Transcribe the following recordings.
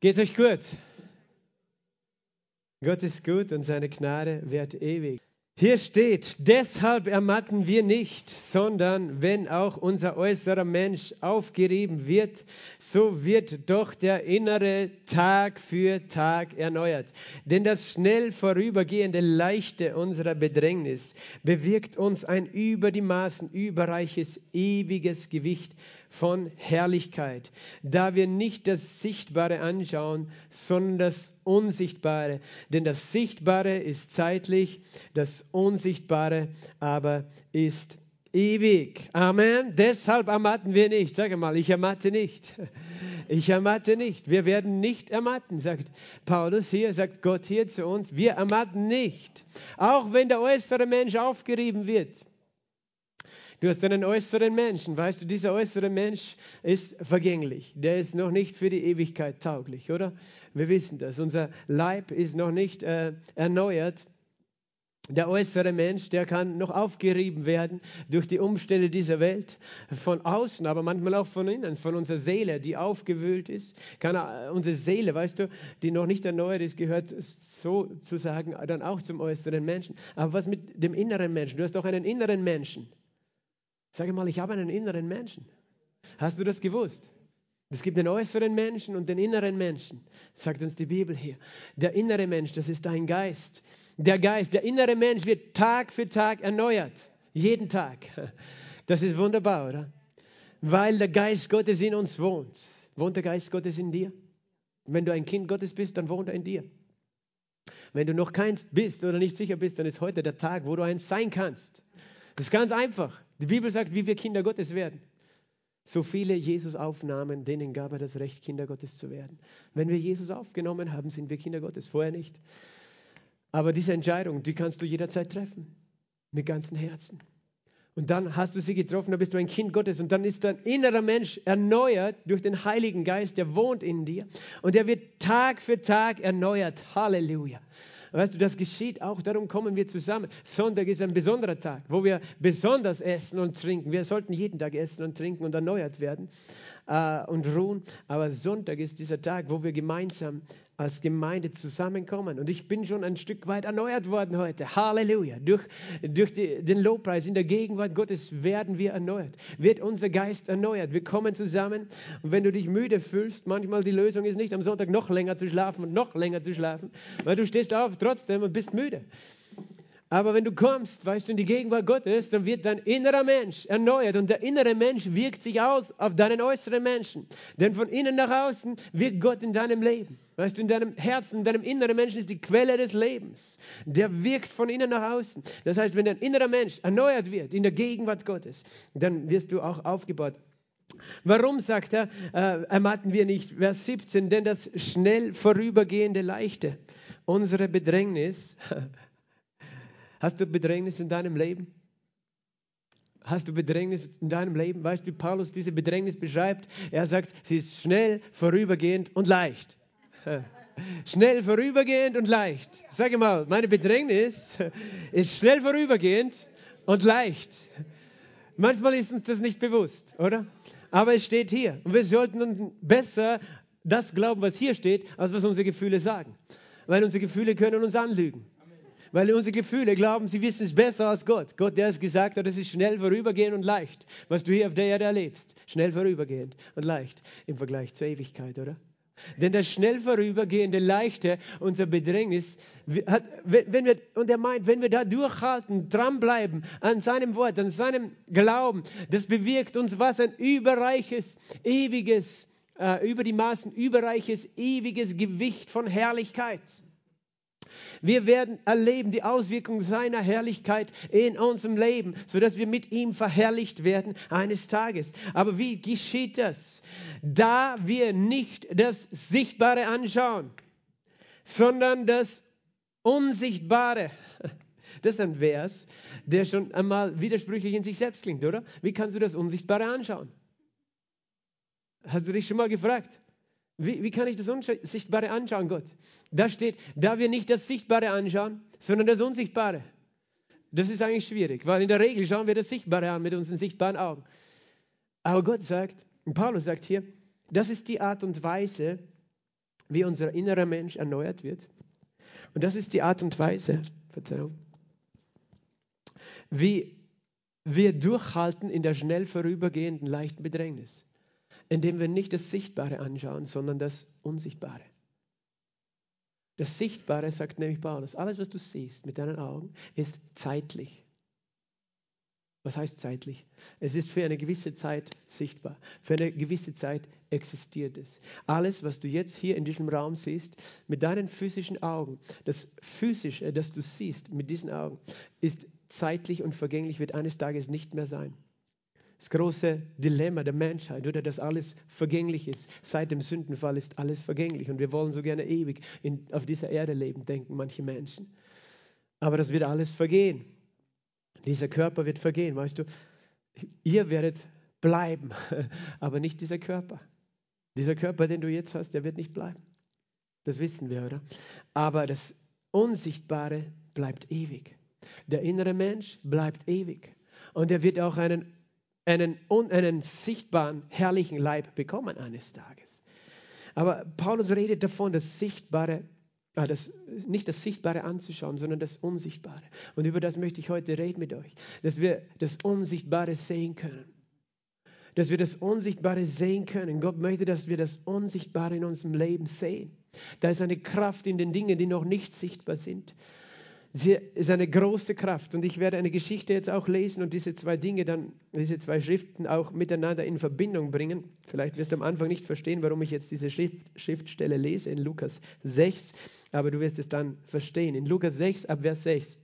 Geht's euch gut? Gott ist gut und seine Gnade währt ewig. Hier steht, deshalb ermatten wir nicht, sondern wenn auch unser äußerer Mensch aufgerieben wird, so wird doch der innere Tag für Tag erneuert. Denn das schnell vorübergehende Leichte unserer Bedrängnis bewirkt uns ein über die Maßen überreiches, ewiges Gewicht von Herrlichkeit, da wir nicht das Sichtbare anschauen, sondern das Unsichtbare. Denn das Sichtbare ist zeitlich, das Unsichtbare aber ist ewig. Amen. Deshalb ermatten wir nicht. Sag mal, ich ermatte nicht. Ich ermatte nicht. Wir werden nicht ermatten, sagt Paulus hier, sagt Gott hier zu uns. Wir ermatten nicht. Auch wenn der äußere Mensch aufgerieben wird. Du hast einen äußeren Menschen, weißt du, dieser äußere Mensch ist vergänglich. Der ist noch nicht für die Ewigkeit tauglich, oder? Wir wissen das. Unser Leib ist noch nicht äh, erneuert. Der äußere Mensch, der kann noch aufgerieben werden durch die Umstände dieser Welt, von außen, aber manchmal auch von innen, von unserer Seele, die aufgewühlt ist. Kann äh, unsere Seele, weißt du, die noch nicht erneuert ist, gehört sozusagen dann auch zum äußeren Menschen. Aber was mit dem inneren Menschen? Du hast auch einen inneren Menschen. Sag mal, ich habe einen inneren Menschen. Hast du das gewusst? Es gibt den äußeren Menschen und den inneren Menschen, sagt uns die Bibel hier. Der innere Mensch, das ist dein Geist. Der Geist, der innere Mensch wird Tag für Tag erneuert. Jeden Tag. Das ist wunderbar, oder? Weil der Geist Gottes in uns wohnt. Wohnt der Geist Gottes in dir? Wenn du ein Kind Gottes bist, dann wohnt er in dir. Wenn du noch keins bist oder nicht sicher bist, dann ist heute der Tag, wo du eins sein kannst. Das ist ganz einfach. Die Bibel sagt, wie wir Kinder Gottes werden. So viele Jesus aufnahmen, denen gab er das Recht, Kinder Gottes zu werden. Wenn wir Jesus aufgenommen haben, sind wir Kinder Gottes, vorher nicht. Aber diese Entscheidung, die kannst du jederzeit treffen, mit ganzem Herzen. Und dann hast du sie getroffen, dann bist du ein Kind Gottes und dann ist dein innerer Mensch erneuert durch den Heiligen Geist, der wohnt in dir und der wird Tag für Tag erneuert. Halleluja. Weißt du, das geschieht auch, darum kommen wir zusammen. Sonntag ist ein besonderer Tag, wo wir besonders essen und trinken. Wir sollten jeden Tag essen und trinken und erneuert werden äh, und ruhen. Aber Sonntag ist dieser Tag, wo wir gemeinsam als Gemeinde zusammenkommen. Und ich bin schon ein Stück weit erneuert worden heute. Halleluja. Durch, durch die, den Lobpreis in der Gegenwart Gottes werden wir erneuert. Wird unser Geist erneuert. Wir kommen zusammen. Und wenn du dich müde fühlst, manchmal die Lösung ist nicht am Sonntag noch länger zu schlafen und noch länger zu schlafen, weil du stehst auf trotzdem und bist müde. Aber wenn du kommst, weißt du, in die Gegenwart Gottes, dann wird dein innerer Mensch erneuert und der innere Mensch wirkt sich aus auf deinen äußeren Menschen. Denn von innen nach außen wirkt Gott in deinem Leben. Weißt du, in deinem Herzen, in deinem inneren Menschen ist die Quelle des Lebens. Der wirkt von innen nach außen. Das heißt, wenn dein innerer Mensch erneuert wird in der Gegenwart Gottes, dann wirst du auch aufgebaut. Warum, sagt er, äh, ermatten wir nicht, Vers 17, denn das schnell vorübergehende Leichte, unsere Bedrängnis, Hast du Bedrängnis in deinem Leben? Hast du Bedrängnis in deinem Leben? Weißt du, wie Paulus diese Bedrängnis beschreibt? Er sagt, sie ist schnell, vorübergehend und leicht. Schnell vorübergehend und leicht. Sag mal, meine Bedrängnis ist schnell vorübergehend und leicht. Manchmal ist uns das nicht bewusst, oder? Aber es steht hier. Und wir sollten besser das glauben, was hier steht, als was unsere Gefühle sagen. Weil unsere Gefühle können uns anlügen. Weil unsere Gefühle glauben, sie wissen es besser als Gott. Gott, der es gesagt hat, es ist schnell vorübergehend und leicht, was du hier auf der Erde erlebst. Schnell vorübergehend und leicht im Vergleich zur Ewigkeit, oder? Denn das schnell vorübergehende Leichte unser Bedrängnis hat, wenn wir, und er meint, wenn wir da durchhalten, dranbleiben an seinem Wort, an seinem Glauben, das bewirkt uns was ein überreiches, ewiges, äh, über die Maßen überreiches, ewiges Gewicht von Herrlichkeit. Wir werden erleben die Auswirkungen seiner Herrlichkeit in unserem Leben, sodass wir mit ihm verherrlicht werden eines Tages. Aber wie geschieht das? Da wir nicht das Sichtbare anschauen, sondern das Unsichtbare. Das ist ein Vers, der schon einmal widersprüchlich in sich selbst klingt, oder? Wie kannst du das Unsichtbare anschauen? Hast du dich schon mal gefragt? Wie, wie kann ich das Unsichtbare anschauen, Gott? Da steht, da wir nicht das Sichtbare anschauen, sondern das Unsichtbare. Das ist eigentlich schwierig, weil in der Regel schauen wir das Sichtbare an mit unseren sichtbaren Augen. Aber Gott sagt, und Paulus sagt hier, das ist die Art und Weise, wie unser innerer Mensch erneuert wird. Und das ist die Art und Weise, Verzeihung, wie wir durchhalten in der schnell vorübergehenden leichten Bedrängnis, indem wir nicht das Sichtbare anschauen, sondern das Unsichtbare. Das Sichtbare, sagt nämlich Paulus, alles, was du siehst mit deinen Augen, ist zeitlich. Was heißt zeitlich? Es ist für eine gewisse Zeit sichtbar. Für eine gewisse Zeit existiert es. Alles, was du jetzt hier in diesem Raum siehst, mit deinen physischen Augen, das Physische, das du siehst mit diesen Augen, ist zeitlich und vergänglich, wird eines Tages nicht mehr sein. Das große Dilemma der Menschheit, oder dass alles vergänglich ist. Seit dem Sündenfall ist alles vergänglich und wir wollen so gerne ewig in, auf dieser Erde leben, denken manche Menschen. Aber das wird alles vergehen. Dieser Körper wird vergehen, weißt du. Ihr werdet bleiben, aber nicht dieser Körper. Dieser Körper, den du jetzt hast, der wird nicht bleiben. Das wissen wir, oder? Aber das Unsichtbare bleibt ewig. Der innere Mensch bleibt ewig. Und er wird auch einen, einen, einen sichtbaren, herrlichen Leib bekommen eines Tages. Aber Paulus redet davon, das Sichtbare Ah, das, nicht das Sichtbare anzuschauen, sondern das Unsichtbare. Und über das möchte ich heute reden mit euch, dass wir das Unsichtbare sehen können. Dass wir das Unsichtbare sehen können. Gott möchte, dass wir das Unsichtbare in unserem Leben sehen. Da ist eine Kraft in den Dingen, die noch nicht sichtbar sind. Sie ist eine große Kraft. Und ich werde eine Geschichte jetzt auch lesen und diese zwei Dinge dann, diese zwei Schriften auch miteinander in Verbindung bringen. Vielleicht wirst du am Anfang nicht verstehen, warum ich jetzt diese Schrift, Schriftstelle lese in Lukas 6 aber du wirst es dann verstehen. In Lukas 6 ab Vers 6.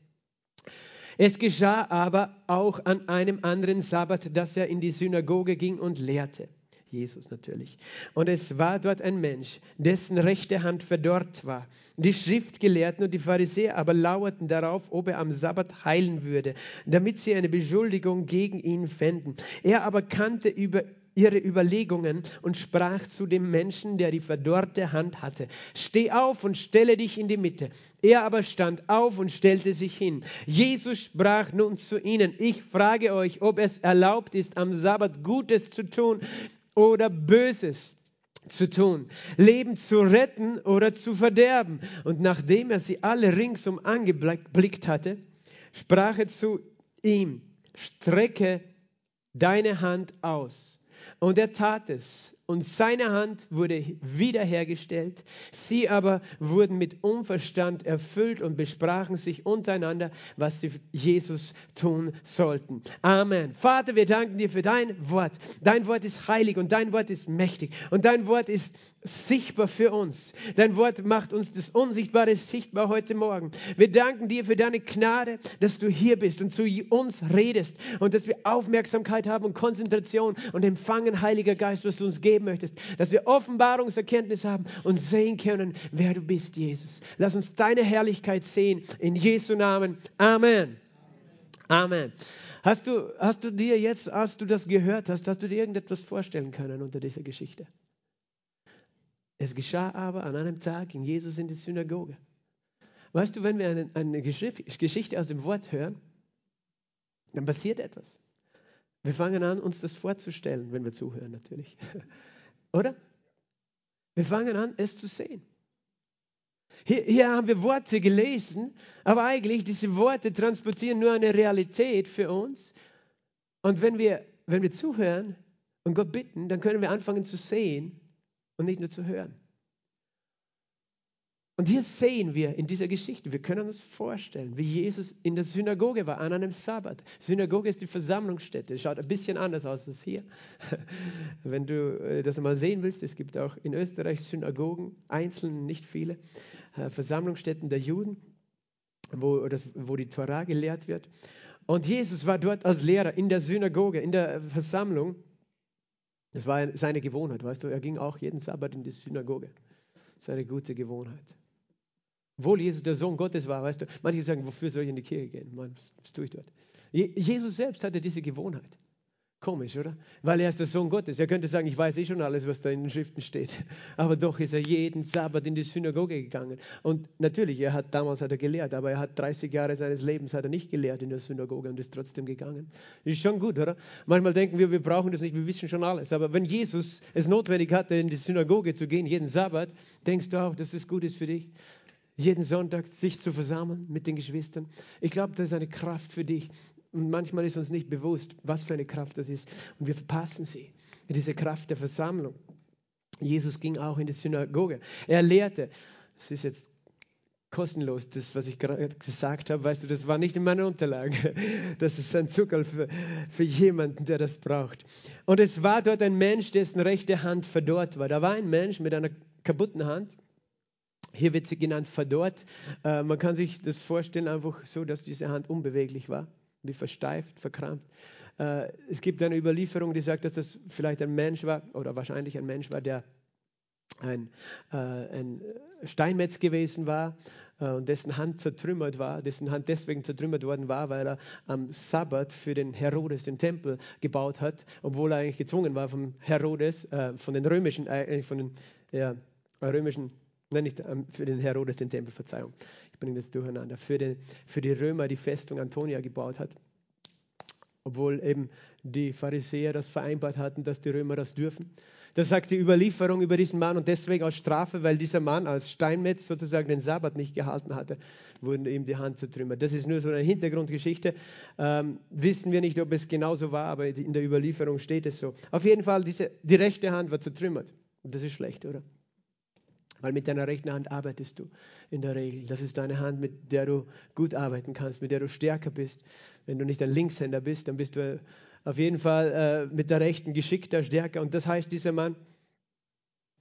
Es geschah aber auch an einem anderen Sabbat, dass er in die Synagoge ging und lehrte. Jesus natürlich. Und es war dort ein Mensch, dessen rechte Hand verdorrt war. Die Schriftgelehrten und die Pharisäer aber lauerten darauf, ob er am Sabbat heilen würde, damit sie eine Beschuldigung gegen ihn fänden. Er aber kannte über ihre Überlegungen und sprach zu dem Menschen, der die verdorrte Hand hatte, steh auf und stelle dich in die Mitte. Er aber stand auf und stellte sich hin. Jesus sprach nun zu ihnen, ich frage euch, ob es erlaubt ist, am Sabbat Gutes zu tun oder Böses zu tun, Leben zu retten oder zu verderben. Und nachdem er sie alle ringsum angeblickt hatte, sprach er zu ihm, strecke deine Hand aus. Und er tat es und seine Hand wurde wiederhergestellt. Sie aber wurden mit Unverstand erfüllt und besprachen sich untereinander, was sie Jesus tun sollten. Amen. Vater, wir danken dir für dein Wort. Dein Wort ist heilig und dein Wort ist mächtig und dein Wort ist sichtbar für uns. Dein Wort macht uns das Unsichtbare sichtbar heute Morgen. Wir danken dir für deine Gnade, dass du hier bist und zu uns redest und dass wir Aufmerksamkeit haben und Konzentration und empfangen, Heiliger Geist, was du uns gibst geben möchtest, dass wir Offenbarungserkenntnis haben und sehen können, wer du bist, Jesus. Lass uns deine Herrlichkeit sehen. In Jesu Namen. Amen. Amen. Hast du, hast du dir jetzt, als du das gehört hast, hast du dir irgendetwas vorstellen können unter dieser Geschichte? Es geschah aber an einem Tag, ging Jesus in die Synagoge. Weißt du, wenn wir eine, eine Geschichte aus dem Wort hören, dann passiert etwas. Wir fangen an, uns das vorzustellen, wenn wir zuhören natürlich. Oder? Wir fangen an, es zu sehen. Hier, hier, haben wir Worte gelesen, aber eigentlich diese Worte transportieren nur eine Realität für uns. Und wenn wir, wenn wir zuhören und Gott bitten, dann können wir anfangen zu sehen und nicht nur zu hören. Und hier sehen wir in dieser Geschichte, wir können uns vorstellen, wie Jesus in der Synagoge war an einem Sabbat. Synagoge ist die Versammlungsstätte, schaut ein bisschen anders aus als hier. Wenn du äh, das mal sehen willst, es gibt auch in Österreich Synagogen, einzelne, nicht viele, äh, Versammlungsstätten der Juden, wo, das, wo die Torah gelehrt wird. Und Jesus war dort als Lehrer in der Synagoge, in der Versammlung. Das war seine Gewohnheit, weißt du, er ging auch jeden Sabbat in die Synagoge. Seine gute Gewohnheit. Obwohl Jesus der Sohn Gottes war, weißt du, manche sagen, wofür soll ich in die Kirche gehen? Was tue ich dort? Jesus selbst hatte diese Gewohnheit. Komisch, oder? Weil er ist der Sohn Gottes. Er könnte sagen, ich weiß eh schon alles, was da in den Schriften steht. Aber doch ist er jeden Sabbat in die Synagoge gegangen. Und natürlich, er hat damals hat er gelehrt, aber er hat 30 Jahre seines Lebens hat er nicht gelehrt in der Synagoge und ist trotzdem gegangen. Ist schon gut, oder? Manchmal denken wir, wir brauchen das nicht, wir wissen schon alles. Aber wenn Jesus es notwendig hatte, in die Synagoge zu gehen, jeden Sabbat, denkst du auch, dass es gut ist für dich? Jeden Sonntag sich zu versammeln mit den Geschwistern. Ich glaube, das ist eine Kraft für dich. Und manchmal ist uns nicht bewusst, was für eine Kraft das ist. Und wir verpassen sie. Diese Kraft der Versammlung. Jesus ging auch in die Synagoge. Er lehrte. Es ist jetzt kostenlos, das, was ich gerade gesagt habe. Weißt du, das war nicht in meiner Unterlage. Das ist ein Zuckerl für, für jemanden, der das braucht. Und es war dort ein Mensch, dessen rechte Hand verdorrt war. Da war ein Mensch mit einer kaputten Hand. Hier wird sie genannt verdorrt. Äh, man kann sich das vorstellen, einfach so, dass diese Hand unbeweglich war wie versteift, verkrampft. Äh, es gibt eine Überlieferung, die sagt, dass das vielleicht ein Mensch war oder wahrscheinlich ein Mensch war, der ein, äh, ein Steinmetz gewesen war äh, und dessen Hand zertrümmert war, dessen Hand deswegen zertrümmert worden war, weil er am Sabbat für den Herodes den Tempel gebaut hat, obwohl er eigentlich gezwungen war vom Herodes, äh, von den römischen, äh, von den ja, römischen Nein, nicht ähm, für den Herodes den Tempel, Verzeihung. Ich bringe das durcheinander. Für, den, für die Römer die Festung Antonia gebaut hat. Obwohl eben die Pharisäer das vereinbart hatten, dass die Römer das dürfen. Das sagt die Überlieferung über diesen Mann und deswegen als Strafe, weil dieser Mann als Steinmetz sozusagen den Sabbat nicht gehalten hatte, wurden ihm die Hand zertrümmert. Das ist nur so eine Hintergrundgeschichte. Ähm, wissen wir nicht, ob es genauso war, aber in der Überlieferung steht es so. Auf jeden Fall, diese, die rechte Hand war zertrümmert. Das ist schlecht, oder? Weil mit deiner rechten Hand arbeitest du in der Regel. Das ist deine Hand, mit der du gut arbeiten kannst, mit der du stärker bist. Wenn du nicht ein Linkshänder bist, dann bist du auf jeden Fall äh, mit der rechten geschickter, stärker. Und das heißt, dieser Mann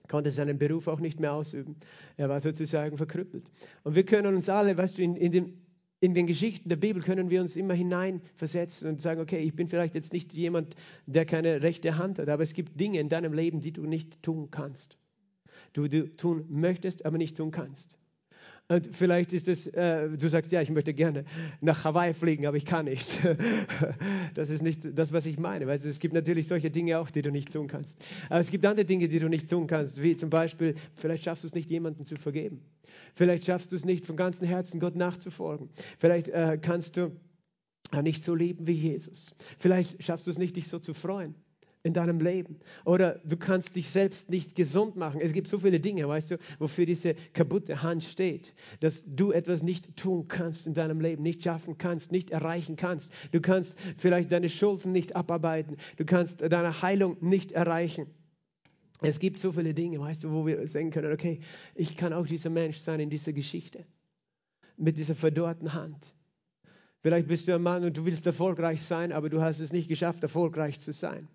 konnte seinen Beruf auch nicht mehr ausüben. Er war sozusagen verkrüppelt. Und wir können uns alle, weißt du, in, in, dem, in den Geschichten der Bibel können wir uns immer hineinversetzen und sagen, okay, ich bin vielleicht jetzt nicht jemand, der keine rechte Hand hat, aber es gibt Dinge in deinem Leben, die du nicht tun kannst du, du tun möchtest, aber nicht tun kannst. Und vielleicht ist es, äh, du sagst, ja, ich möchte gerne nach Hawaii fliegen, aber ich kann nicht. das ist nicht das, was ich meine. Weißt du, es gibt natürlich solche Dinge auch, die du nicht tun kannst. Aber es gibt andere Dinge, die du nicht tun kannst, wie zum Beispiel, vielleicht schaffst du es nicht, jemanden zu vergeben. Vielleicht schaffst du es nicht, von ganzem Herzen Gott nachzufolgen. Vielleicht äh, kannst du äh, nicht so leben wie Jesus. Vielleicht schaffst du es nicht, dich so zu freuen in deinem Leben. Oder du kannst dich selbst nicht gesund machen. Es gibt so viele Dinge, weißt du, wofür diese kaputte Hand steht, dass du etwas nicht tun kannst in deinem Leben, nicht schaffen kannst, nicht erreichen kannst. Du kannst vielleicht deine Schulden nicht abarbeiten. Du kannst deine Heilung nicht erreichen. Es gibt so viele Dinge, weißt du, wo wir sagen können, okay, ich kann auch dieser Mensch sein in dieser Geschichte. Mit dieser verdorrten Hand. Vielleicht bist du ein Mann und du willst erfolgreich sein, aber du hast es nicht geschafft, erfolgreich zu sein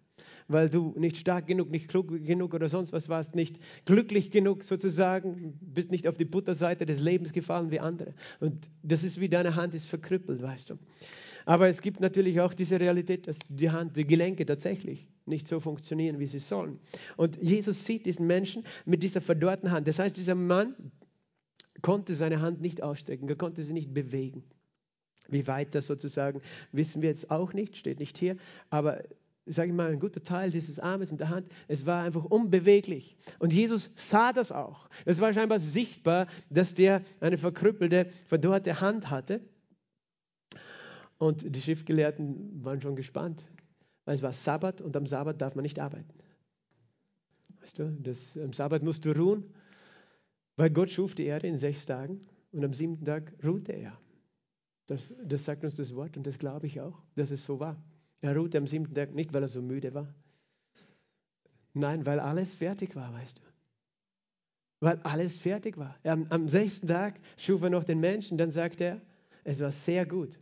weil du nicht stark genug, nicht klug genug oder sonst was warst, nicht glücklich genug sozusagen, bist nicht auf die Butterseite des Lebens gefallen wie andere. Und das ist wie deine Hand ist verkrüppelt, weißt du. Aber es gibt natürlich auch diese Realität, dass die Hand, die Gelenke tatsächlich nicht so funktionieren, wie sie sollen. Und Jesus sieht diesen Menschen mit dieser verdorrten Hand. Das heißt, dieser Mann konnte seine Hand nicht ausstrecken, er konnte sie nicht bewegen. Wie weit das sozusagen, wissen wir jetzt auch nicht, steht nicht hier. Aber sage ich mal, ein guter Teil dieses Armes in der Hand, es war einfach unbeweglich. Und Jesus sah das auch. Es war scheinbar sichtbar, dass der eine verkrüppelte, verdorrte Hand hatte. Und die Schriftgelehrten waren schon gespannt, weil es war Sabbat und am Sabbat darf man nicht arbeiten. Weißt du, das, am Sabbat musst du ruhen, weil Gott schuf die Erde in sechs Tagen und am siebten Tag ruhte er. Das, das sagt uns das Wort und das glaube ich auch, dass es so war. Er ruhte am siebten Tag nicht, weil er so müde war. Nein, weil alles fertig war, weißt du. Weil alles fertig war. Am, am sechsten Tag schuf er noch den Menschen, dann sagt er, es war sehr gut.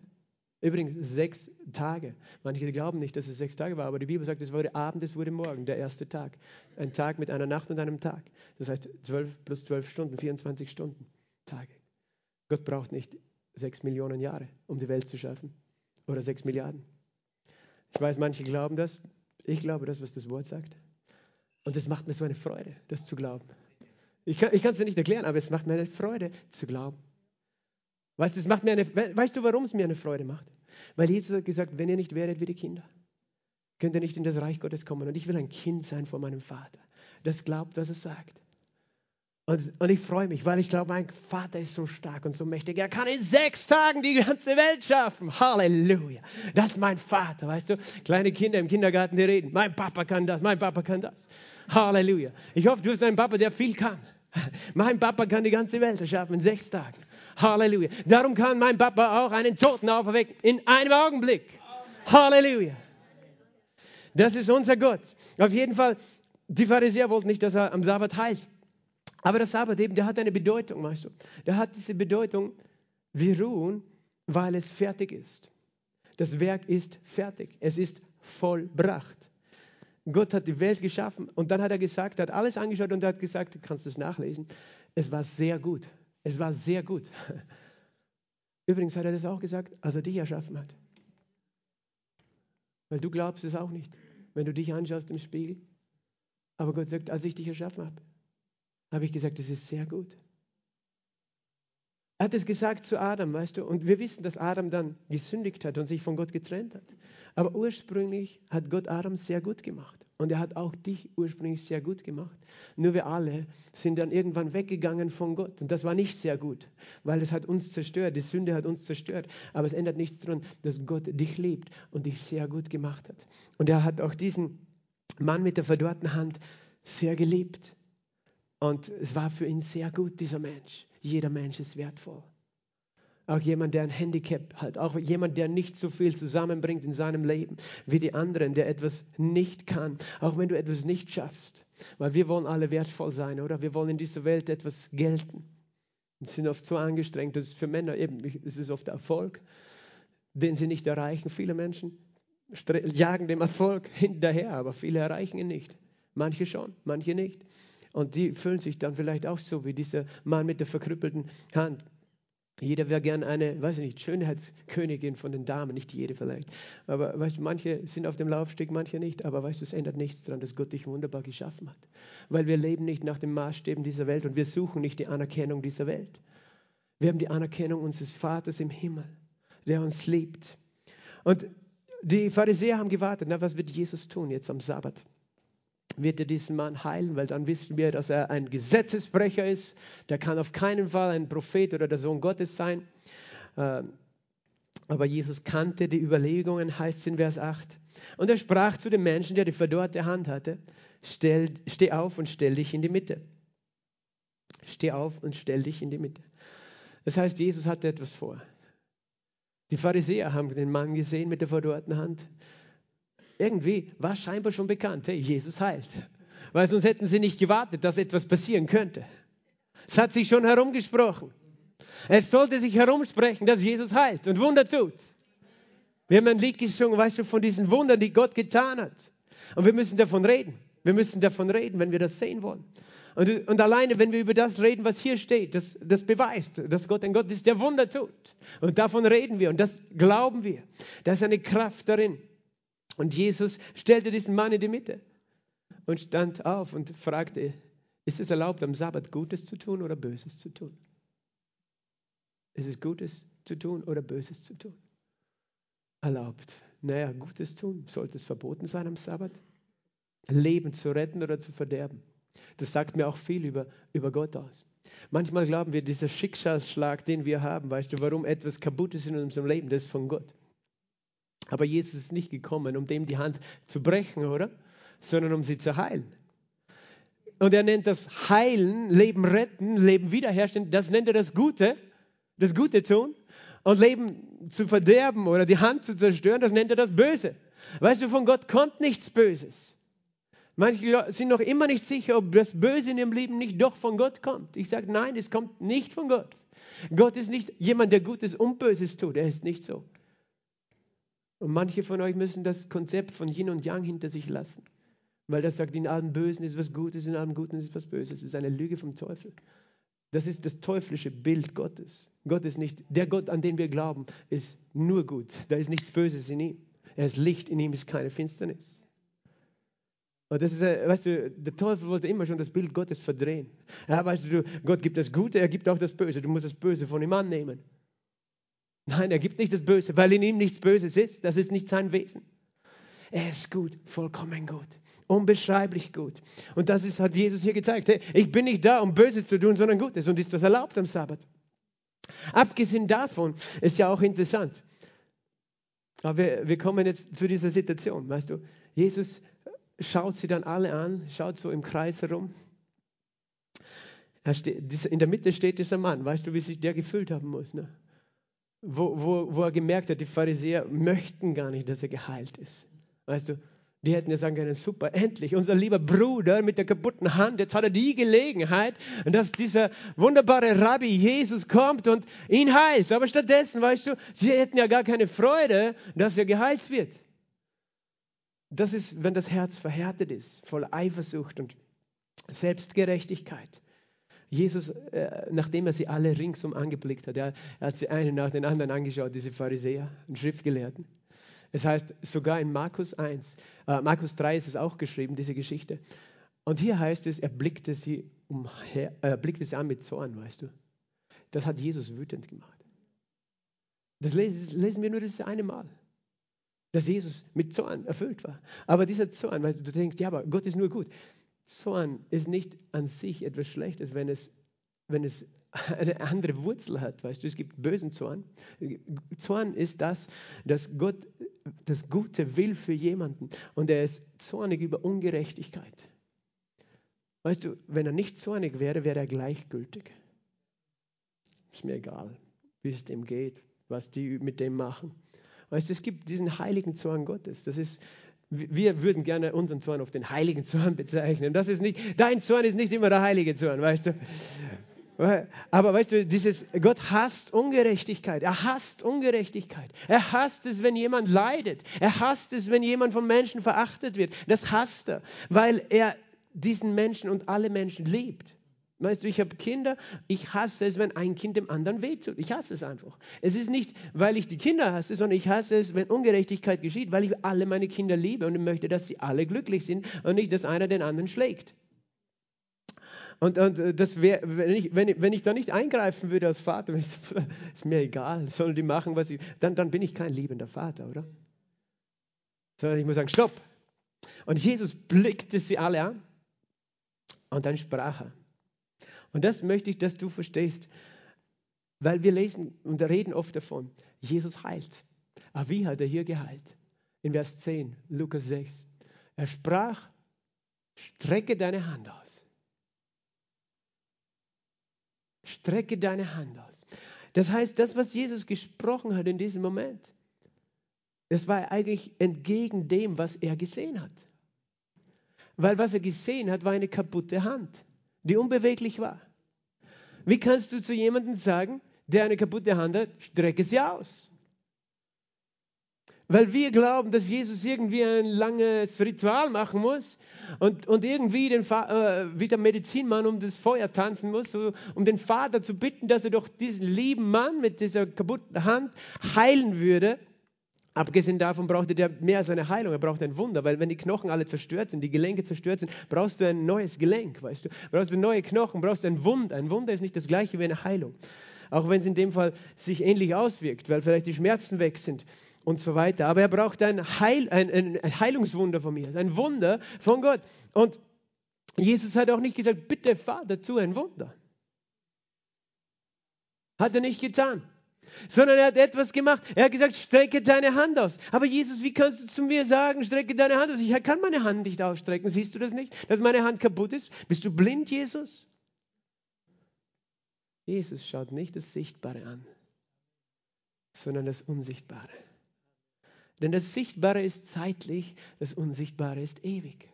Übrigens sechs Tage. Manche glauben nicht, dass es sechs Tage war, aber die Bibel sagt, es wurde Abend, es wurde Morgen, der erste Tag. Ein Tag mit einer Nacht und einem Tag. Das heißt zwölf plus zwölf Stunden, 24 Stunden Tage. Gott braucht nicht sechs Millionen Jahre, um die Welt zu schaffen. Oder sechs Milliarden. Ich weiß, manche glauben das. Ich glaube das, was das Wort sagt. Und es macht mir so eine Freude, das zu glauben. Ich kann es dir nicht erklären, aber es macht mir eine Freude zu glauben. Weißt du, es macht mir eine, weißt du, warum es mir eine Freude macht? Weil Jesus hat gesagt, wenn ihr nicht wäret wie die Kinder, könnt ihr nicht in das Reich Gottes kommen. Und ich will ein Kind sein von meinem Vater, das glaubt, was er sagt. Und, und ich freue mich, weil ich glaube, mein Vater ist so stark und so mächtig. Er kann in sechs Tagen die ganze Welt schaffen. Halleluja. Das ist mein Vater, weißt du? Kleine Kinder im Kindergarten, die reden. Mein Papa kann das, mein Papa kann das. Halleluja. Ich hoffe, du hast einen Papa, der viel kann. Mein Papa kann die ganze Welt erschaffen in sechs Tagen. Halleluja. Darum kann mein Papa auch einen Toten auferwecken in einem Augenblick. Halleluja. Das ist unser Gott. Auf jeden Fall, die Pharisäer wollten nicht, dass er am Sabbat heilt. Aber das Sabbat eben, der hat eine Bedeutung, weißt du. Der hat diese Bedeutung, wir ruhen, weil es fertig ist. Das Werk ist fertig. Es ist vollbracht. Gott hat die Welt geschaffen und dann hat er gesagt, er hat alles angeschaut und er hat gesagt, du kannst es nachlesen, es war sehr gut. Es war sehr gut. Übrigens hat er das auch gesagt, als er dich erschaffen hat. Weil du glaubst es auch nicht, wenn du dich anschaust im Spiegel. Aber Gott sagt, als ich dich erschaffen habe, habe ich gesagt, es ist sehr gut. Er hat es gesagt zu Adam, weißt du, und wir wissen, dass Adam dann gesündigt hat und sich von Gott getrennt hat. Aber ursprünglich hat Gott Adam sehr gut gemacht. Und er hat auch dich ursprünglich sehr gut gemacht. Nur wir alle sind dann irgendwann weggegangen von Gott. Und das war nicht sehr gut, weil es hat uns zerstört. Die Sünde hat uns zerstört. Aber es ändert nichts daran, dass Gott dich liebt und dich sehr gut gemacht hat. Und er hat auch diesen Mann mit der verdorrten Hand sehr geliebt. Und es war für ihn sehr gut, dieser Mensch. Jeder Mensch ist wertvoll. Auch jemand, der ein Handicap hat, auch jemand, der nicht so viel zusammenbringt in seinem Leben wie die anderen, der etwas nicht kann, auch wenn du etwas nicht schaffst. Weil wir wollen alle wertvoll sein, oder? Wir wollen in dieser Welt etwas gelten. Und sind oft so angestrengt, das ist für Männer eben, es ist oft Erfolg, den sie nicht erreichen. Viele Menschen jagen dem Erfolg hinterher, aber viele erreichen ihn nicht. Manche schon, manche nicht. Und die fühlen sich dann vielleicht auch so wie dieser Mann mit der verkrüppelten Hand. Jeder wäre gern eine, weiß ich nicht, Schönheitskönigin von den Damen, nicht jede vielleicht. Aber weißt manche sind auf dem Laufsteg, manche nicht. Aber weißt du, es ändert nichts daran, dass Gott dich wunderbar geschaffen hat. Weil wir leben nicht nach den Maßstäben dieser Welt und wir suchen nicht die Anerkennung dieser Welt. Wir haben die Anerkennung unseres Vaters im Himmel, der uns liebt. Und die Pharisäer haben gewartet, na, was wird Jesus tun jetzt am Sabbat? Wird er diesen Mann heilen, weil dann wissen wir, dass er ein Gesetzesbrecher ist. Der kann auf keinen Fall ein Prophet oder der Sohn Gottes sein. Ähm, aber Jesus kannte die Überlegungen, heißt es in Vers 8. Und er sprach zu dem Menschen, der die verdorrte Hand hatte, stell, steh auf und stell dich in die Mitte. Steh auf und stell dich in die Mitte. Das heißt, Jesus hatte etwas vor. Die Pharisäer haben den Mann gesehen mit der verdorrten Hand irgendwie war scheinbar schon bekannt, hey, Jesus heilt. Weil sonst hätten sie nicht gewartet, dass etwas passieren könnte. Es hat sich schon herumgesprochen. Es sollte sich herumsprechen, dass Jesus heilt und Wunder tut. Wir haben ein Lied gesungen, weißt du, von diesen Wundern, die Gott getan hat. Und wir müssen davon reden. Wir müssen davon reden, wenn wir das sehen wollen. Und, und alleine, wenn wir über das reden, was hier steht, das, das beweist, dass Gott ein Gott ist, der Wunder tut. Und davon reden wir und das glauben wir. Da ist eine Kraft darin. Und Jesus stellte diesen Mann in die Mitte und stand auf und fragte, ist es erlaubt, am Sabbat Gutes zu tun oder Böses zu tun? Ist es Gutes zu tun oder Böses zu tun? Erlaubt. Naja, Gutes tun. Sollte es verboten sein am Sabbat? Leben zu retten oder zu verderben? Das sagt mir auch viel über, über Gott aus. Manchmal glauben wir, dieser Schicksalsschlag, den wir haben, weißt du, warum etwas kaputt ist in unserem Leben, das ist von Gott. Aber Jesus ist nicht gekommen, um dem die Hand zu brechen, oder? Sondern um sie zu heilen. Und er nennt das Heilen, Leben retten, Leben wiederherstellen, das nennt er das Gute, das Gute tun. Und Leben zu verderben oder die Hand zu zerstören, das nennt er das Böse. Weißt du, von Gott kommt nichts Böses. Manche sind noch immer nicht sicher, ob das Böse in ihrem Leben nicht doch von Gott kommt. Ich sage, nein, es kommt nicht von Gott. Gott ist nicht jemand, der Gutes und Böses tut. Er ist nicht so. Und manche von euch müssen das Konzept von Yin und Yang hinter sich lassen. Weil das sagt, in allem Bösen ist was Gutes, in allem Guten ist was Böses. Das ist eine Lüge vom Teufel. Das ist das teuflische Bild Gottes. Gott ist nicht, der Gott, an den wir glauben, ist nur gut. Da ist nichts Böses in ihm. Er ist Licht, in ihm ist keine Finsternis. Und das ist, weißt du, der Teufel wollte immer schon das Bild Gottes verdrehen. Ja, weißt du, Gott gibt das Gute, er gibt auch das Böse. Du musst das Böse von ihm annehmen. Nein, er gibt nicht das Böse, weil in ihm nichts Böses ist. Das ist nicht sein Wesen. Er ist gut, vollkommen gut, unbeschreiblich gut. Und das ist, hat Jesus hier gezeigt. Hey, ich bin nicht da, um Böses zu tun, sondern Gutes. Und ist das erlaubt am Sabbat? Abgesehen davon ist ja auch interessant. Aber wir, wir kommen jetzt zu dieser Situation, weißt du. Jesus schaut sie dann alle an, schaut so im Kreis herum. Steht, in der Mitte steht dieser Mann, weißt du, wie sich der gefühlt haben muss, ne? Wo, wo, wo er gemerkt hat, die Pharisäer möchten gar nicht, dass er geheilt ist. Weißt du, die hätten ja sagen können, super, endlich, unser lieber Bruder mit der kaputten Hand, jetzt hat er die Gelegenheit, dass dieser wunderbare Rabbi Jesus kommt und ihn heilt. Aber stattdessen, weißt du, sie hätten ja gar keine Freude, dass er geheilt wird. Das ist, wenn das Herz verhärtet ist, voller Eifersucht und Selbstgerechtigkeit. Jesus, äh, nachdem er sie alle ringsum angeblickt hat, er, hat sie einen nach den anderen angeschaut, diese Pharisäer und Schriftgelehrten. Es heißt sogar in Markus 1, äh, Markus 3 ist es auch geschrieben, diese Geschichte. Und hier heißt es, er blickte sie, umher, äh, blickte sie an mit Zorn, weißt du. Das hat Jesus wütend gemacht. Das lesen wir nur das eine Mal dass Jesus mit Zorn erfüllt war. Aber dieser Zorn, weil du denkst, ja, aber Gott ist nur gut. Zorn ist nicht an sich etwas Schlechtes, wenn es, wenn es eine andere Wurzel hat. Weißt du, es gibt bösen Zorn. Zorn ist das, dass Gott das Gute will für jemanden und er ist zornig über Ungerechtigkeit. Weißt du, wenn er nicht zornig wäre, wäre er gleichgültig. Ist mir egal, wie es dem geht, was die mit dem machen. Weißt du, es gibt diesen heiligen Zorn Gottes. Das ist, wir würden gerne unseren Zorn auf den heiligen Zorn bezeichnen. Das ist nicht, dein Zorn ist nicht immer der heilige Zorn, weißt du. Aber weißt du, dieses Gott hasst Ungerechtigkeit. Er hasst Ungerechtigkeit. Er hasst es, wenn jemand leidet. Er hasst es, wenn jemand von Menschen verachtet wird. Das hasst er, weil er diesen Menschen und alle Menschen liebt. Weißt du, ich habe Kinder, ich hasse es, wenn ein Kind dem anderen wehtut. Ich hasse es einfach. Es ist nicht, weil ich die Kinder hasse, sondern ich hasse es, wenn Ungerechtigkeit geschieht, weil ich alle meine Kinder liebe und ich möchte, dass sie alle glücklich sind und nicht, dass einer den anderen schlägt. Und, und äh, das wär, wenn, ich, wenn, wenn ich da nicht eingreifen würde als Vater, ist, ist mir egal, sollen die machen, was sie, dann, dann bin ich kein liebender Vater, oder? Sondern ich muss sagen, stopp. Und Jesus blickte sie alle an und dann sprach er. Und das möchte ich, dass du verstehst, weil wir lesen und reden oft davon, Jesus heilt. Aber wie hat er hier geheilt? In Vers 10, Lukas 6. Er sprach, strecke deine Hand aus. Strecke deine Hand aus. Das heißt, das, was Jesus gesprochen hat in diesem Moment, das war eigentlich entgegen dem, was er gesehen hat. Weil was er gesehen hat, war eine kaputte Hand, die unbeweglich war. Wie kannst du zu jemandem sagen, der eine kaputte Hand hat, strecke sie aus? Weil wir glauben, dass Jesus irgendwie ein langes Ritual machen muss und, und irgendwie den, äh, wie der Medizinmann um das Feuer tanzen muss, so, um den Vater zu bitten, dass er doch diesen lieben Mann mit dieser kaputten Hand heilen würde. Abgesehen davon braucht er mehr als eine Heilung, er braucht ein Wunder, weil wenn die Knochen alle zerstört sind, die Gelenke zerstört sind, brauchst du ein neues Gelenk, weißt du? Brauchst du neue Knochen, brauchst du ein Wunder. Ein Wunder ist nicht das gleiche wie eine Heilung. Auch wenn es in dem Fall sich ähnlich auswirkt, weil vielleicht die Schmerzen weg sind und so weiter. Aber er braucht ein, Heil, ein, ein, ein Heilungswunder von mir, ein Wunder von Gott. Und Jesus hat auch nicht gesagt, bitte Vater, tu ein Wunder. Hat er nicht getan sondern er hat etwas gemacht. Er hat gesagt, strecke deine Hand aus. Aber Jesus, wie kannst du zu mir sagen, strecke deine Hand aus? Ich kann meine Hand nicht ausstrecken. Siehst du das nicht, dass meine Hand kaputt ist? Bist du blind, Jesus? Jesus schaut nicht das Sichtbare an, sondern das Unsichtbare. Denn das Sichtbare ist zeitlich, das Unsichtbare ist ewig.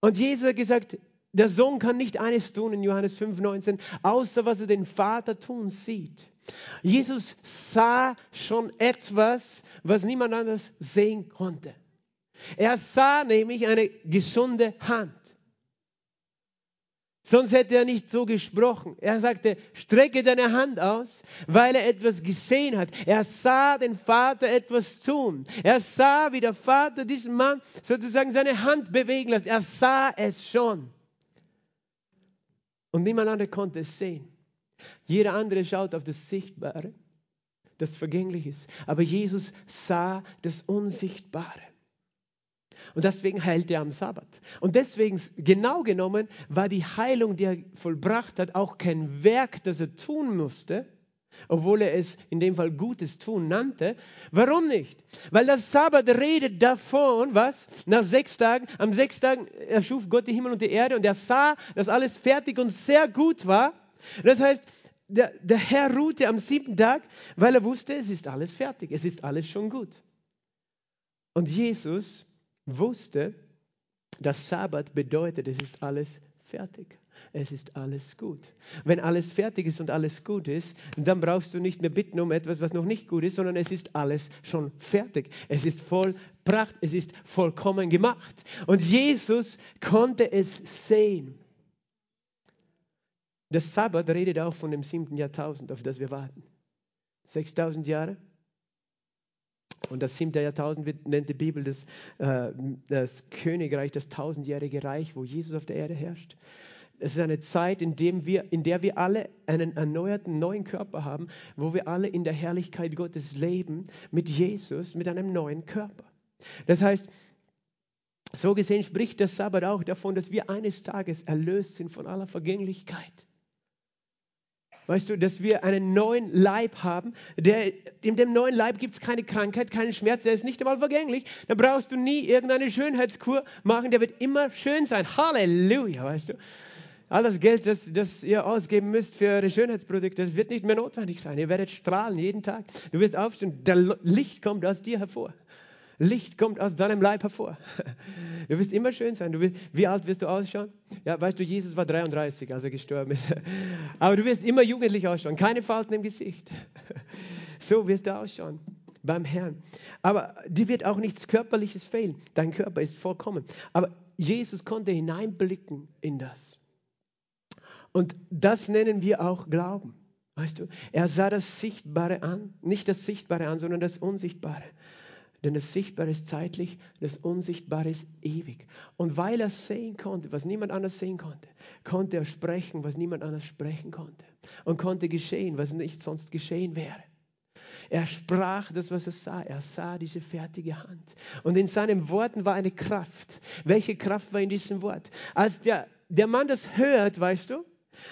Und Jesus hat gesagt, der Sohn kann nicht eines tun in Johannes 5,19, außer was er den Vater tun sieht. Jesus sah schon etwas, was niemand anders sehen konnte. Er sah nämlich eine gesunde Hand. Sonst hätte er nicht so gesprochen. Er sagte, strecke deine Hand aus, weil er etwas gesehen hat. Er sah den Vater etwas tun. Er sah, wie der Vater diesen Mann sozusagen seine Hand bewegen lässt. Er sah es schon. Und niemand anderes konnte es sehen. Jeder andere schaut auf das Sichtbare. das vergänglich ist. Aber Jesus sah das Unsichtbare. Und deswegen heilt er am Sabbat. Und deswegen, genau genommen, war die Heilung, die er vollbracht hat, auch kein Werk, das er tun musste, obwohl er es in dem Fall Gutes tun nannte. Warum nicht? Weil das Sabbat redet davon, was? Nach sechs Tagen, am sechs Tagen erschuf Gott die Himmel und die Erde und er sah, dass alles fertig und sehr gut war. Das heißt, der, der Herr ruhte am siebten Tag, weil er wusste, es ist alles fertig, es ist alles schon gut. Und Jesus wusste, dass Sabbat bedeutet, es ist alles fertig es ist alles gut. Wenn alles fertig ist und alles gut ist, dann brauchst du nicht mehr bitten um etwas, was noch nicht gut ist, sondern es ist alles schon fertig. Es ist vollbracht, es ist vollkommen gemacht. Und Jesus konnte es sehen. Das Sabbat redet auch von dem siebten Jahrtausend, auf das wir warten. 6000 Jahre. Und das siebte Jahrtausend wird, nennt die Bibel das, äh, das Königreich, das tausendjährige Reich, wo Jesus auf der Erde herrscht. Es ist eine Zeit, in, dem wir, in der wir alle einen erneuerten neuen Körper haben, wo wir alle in der Herrlichkeit Gottes leben, mit Jesus, mit einem neuen Körper. Das heißt, so gesehen spricht der Sabbat auch davon, dass wir eines Tages erlöst sind von aller Vergänglichkeit. Weißt du, dass wir einen neuen Leib haben. Der, in dem neuen Leib gibt es keine Krankheit, keinen Schmerz, der ist nicht einmal vergänglich. Da brauchst du nie irgendeine Schönheitskur machen, der wird immer schön sein. Halleluja, weißt du. All das Geld, das, das ihr ausgeben müsst für eure Schönheitsprodukte, das wird nicht mehr notwendig sein. Ihr werdet strahlen jeden Tag. Du wirst aufstehen, der Licht kommt aus dir hervor. Licht kommt aus deinem Leib hervor. Du wirst immer schön sein. Du wirst, wie alt wirst du ausschauen? Ja, weißt du, Jesus war 33, als er gestorben ist. Aber du wirst immer jugendlich ausschauen. Keine Falten im Gesicht. So wirst du ausschauen beim Herrn. Aber dir wird auch nichts Körperliches fehlen. Dein Körper ist vollkommen. Aber Jesus konnte hineinblicken in das. Und das nennen wir auch Glauben. Weißt du, er sah das Sichtbare an, nicht das Sichtbare an, sondern das Unsichtbare. Denn das Sichtbare ist zeitlich, das Unsichtbare ist ewig. Und weil er sehen konnte, was niemand anders sehen konnte, konnte er sprechen, was niemand anders sprechen konnte. Und konnte geschehen, was nicht sonst geschehen wäre. Er sprach das, was er sah. Er sah diese fertige Hand. Und in seinen Worten war eine Kraft. Welche Kraft war in diesem Wort? Als der, der Mann das hört, weißt du,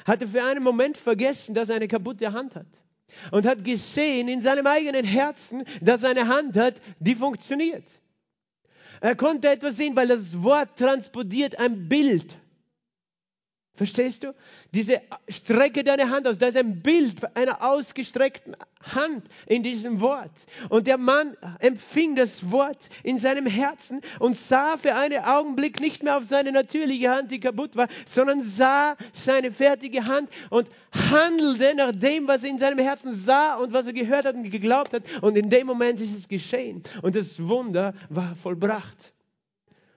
hatte für einen Moment vergessen, dass er eine kaputte Hand hat. Und hat gesehen in seinem eigenen Herzen, dass er eine Hand hat, die funktioniert. Er konnte etwas sehen, weil das Wort transportiert ein Bild. Verstehst du? Diese Strecke deine Hand aus, da ist ein Bild einer ausgestreckten Hand in diesem Wort. Und der Mann empfing das Wort in seinem Herzen und sah für einen Augenblick nicht mehr auf seine natürliche Hand, die kaputt war, sondern sah seine fertige Hand und handelte nach dem, was er in seinem Herzen sah und was er gehört hat und geglaubt hat. Und in dem Moment ist es geschehen. Und das Wunder war vollbracht.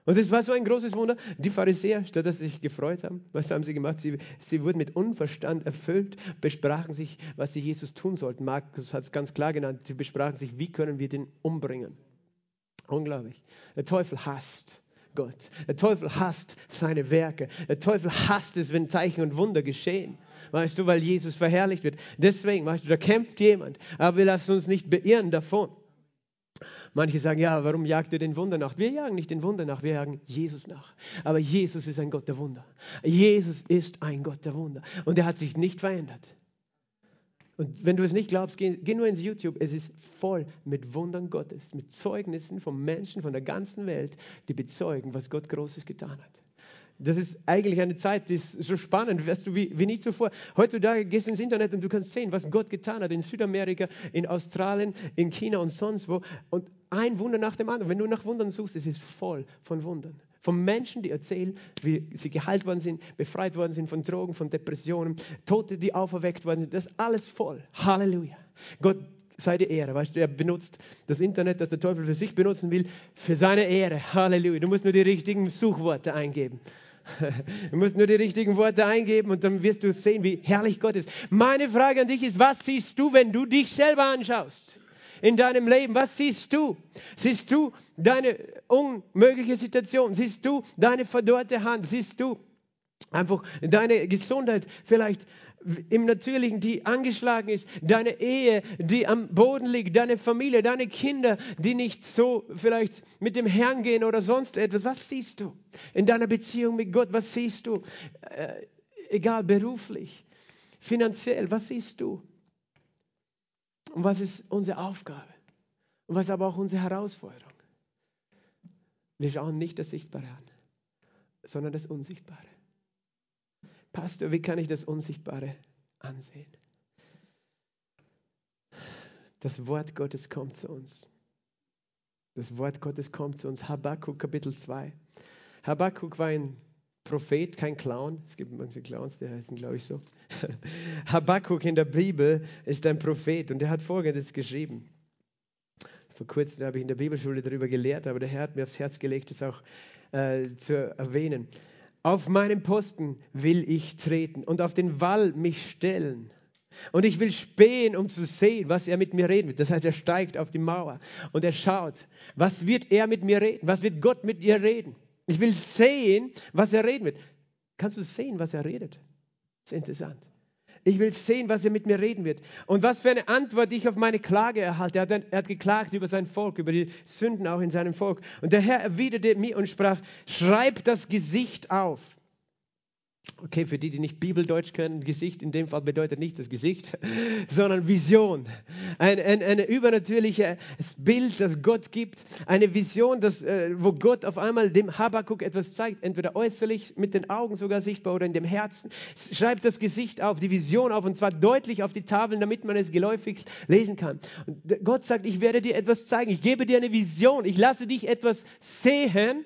Und es war so ein großes Wunder. Die Pharisäer, statt dass sie sich gefreut haben, was haben sie gemacht? Sie, sie wurden mit Unverstand erfüllt, besprachen sich, was sie Jesus tun sollten. Markus hat es ganz klar genannt. Sie besprachen sich, wie können wir den umbringen. Unglaublich. Der Teufel hasst Gott. Der Teufel hasst seine Werke. Der Teufel hasst es, wenn Zeichen und Wunder geschehen. Weißt du, weil Jesus verherrlicht wird. Deswegen, weißt du, da kämpft jemand. Aber wir lassen uns nicht beirren davon. Manche sagen, ja, warum jagt ihr den Wunder nach? Wir jagen nicht den Wunder nach, wir jagen Jesus nach. Aber Jesus ist ein Gott der Wunder. Jesus ist ein Gott der Wunder. Und er hat sich nicht verändert. Und wenn du es nicht glaubst, geh, geh, nur ins YouTube. Es ist voll mit Wundern Gottes, mit Zeugnissen von Menschen von der ganzen Welt, die bezeugen, was Gott Großes getan hat. Das ist eigentlich eine Zeit, die ist so spannend, weißt du, wie, wie nie zuvor. Heutzutage gehst du ins Internet und du kannst sehen, was Gott getan hat in Südamerika, in Australien, in China und sonst wo. Und ein Wunder nach dem anderen. Wenn du nach Wundern suchst, es ist voll von Wundern. Von Menschen, die erzählen, wie sie geheilt worden sind, befreit worden sind von Drogen, von Depressionen, Tote, die auferweckt worden sind. Das ist alles voll. Halleluja. Gott sei die Ehre. Weißt du, er benutzt das Internet, das der Teufel für sich benutzen will, für seine Ehre. Halleluja. Du musst nur die richtigen Suchworte eingeben. Du musst nur die richtigen Worte eingeben und dann wirst du sehen, wie herrlich Gott ist. Meine Frage an dich ist, was siehst du, wenn du dich selber anschaust? In deinem Leben, was siehst du? Siehst du deine unmögliche Situation? Siehst du deine verdorrte Hand? Siehst du Einfach deine Gesundheit vielleicht im Natürlichen, die angeschlagen ist, deine Ehe, die am Boden liegt, deine Familie, deine Kinder, die nicht so vielleicht mit dem Herrn gehen oder sonst etwas. Was siehst du in deiner Beziehung mit Gott? Was siehst du? Äh, egal, beruflich, finanziell, was siehst du? Und was ist unsere Aufgabe? Und was ist aber auch unsere Herausforderung? Wir schauen nicht das Sichtbare an, sondern das Unsichtbare. Pastor, wie kann ich das Unsichtbare ansehen? Das Wort Gottes kommt zu uns. Das Wort Gottes kommt zu uns. Habakkuk Kapitel 2. Habakkuk war ein Prophet, kein Clown. Es gibt manche Clowns, die heißen, glaube ich, so. Habakkuk in der Bibel ist ein Prophet und er hat Folgendes geschrieben. Vor kurzem habe ich in der Bibelschule darüber gelehrt, aber der Herr hat mir aufs Herz gelegt, das auch äh, zu erwähnen. Auf meinen Posten will ich treten und auf den Wall mich stellen. Und ich will spähen, um zu sehen, was er mit mir reden wird. Das heißt, er steigt auf die Mauer und er schaut, was wird er mit mir reden? Was wird Gott mit dir reden? Ich will sehen, was er reden wird. Kannst du sehen, was er redet? Das ist interessant. Ich will sehen, was er mit mir reden wird. Und was für eine Antwort ich auf meine Klage erhalte. Er hat, er hat geklagt über sein Volk, über die Sünden auch in seinem Volk. Und der Herr erwiderte mir und sprach, schreib das Gesicht auf. Okay, für die, die nicht Bibeldeutsch können, Gesicht in dem Fall bedeutet nicht das Gesicht, sondern Vision. Ein, ein, ein übernatürliches Bild, das Gott gibt. Eine Vision, das, äh, wo Gott auf einmal dem Habakuk etwas zeigt, entweder äußerlich, mit den Augen sogar sichtbar oder in dem Herzen. Schreibt das Gesicht auf, die Vision auf und zwar deutlich auf die Tafeln, damit man es geläufig lesen kann. Und Gott sagt, ich werde dir etwas zeigen. Ich gebe dir eine Vision. Ich lasse dich etwas sehen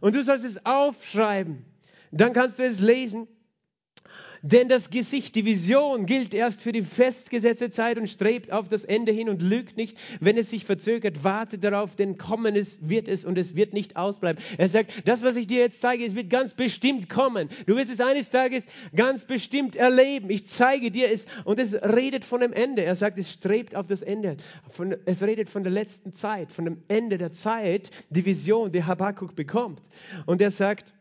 und du sollst es aufschreiben. Dann kannst du es lesen. Denn das Gesicht, die Vision gilt erst für die festgesetzte Zeit und strebt auf das Ende hin und lügt nicht, wenn es sich verzögert. Warte darauf, denn kommen es wird es und es wird nicht ausbleiben. Er sagt, das, was ich dir jetzt zeige, es wird ganz bestimmt kommen. Du wirst es eines Tages ganz bestimmt erleben. Ich zeige dir es und es redet von dem Ende. Er sagt, es strebt auf das Ende. Von, es redet von der letzten Zeit, von dem Ende der Zeit, die Vision, die Habakkuk bekommt. Und er sagt,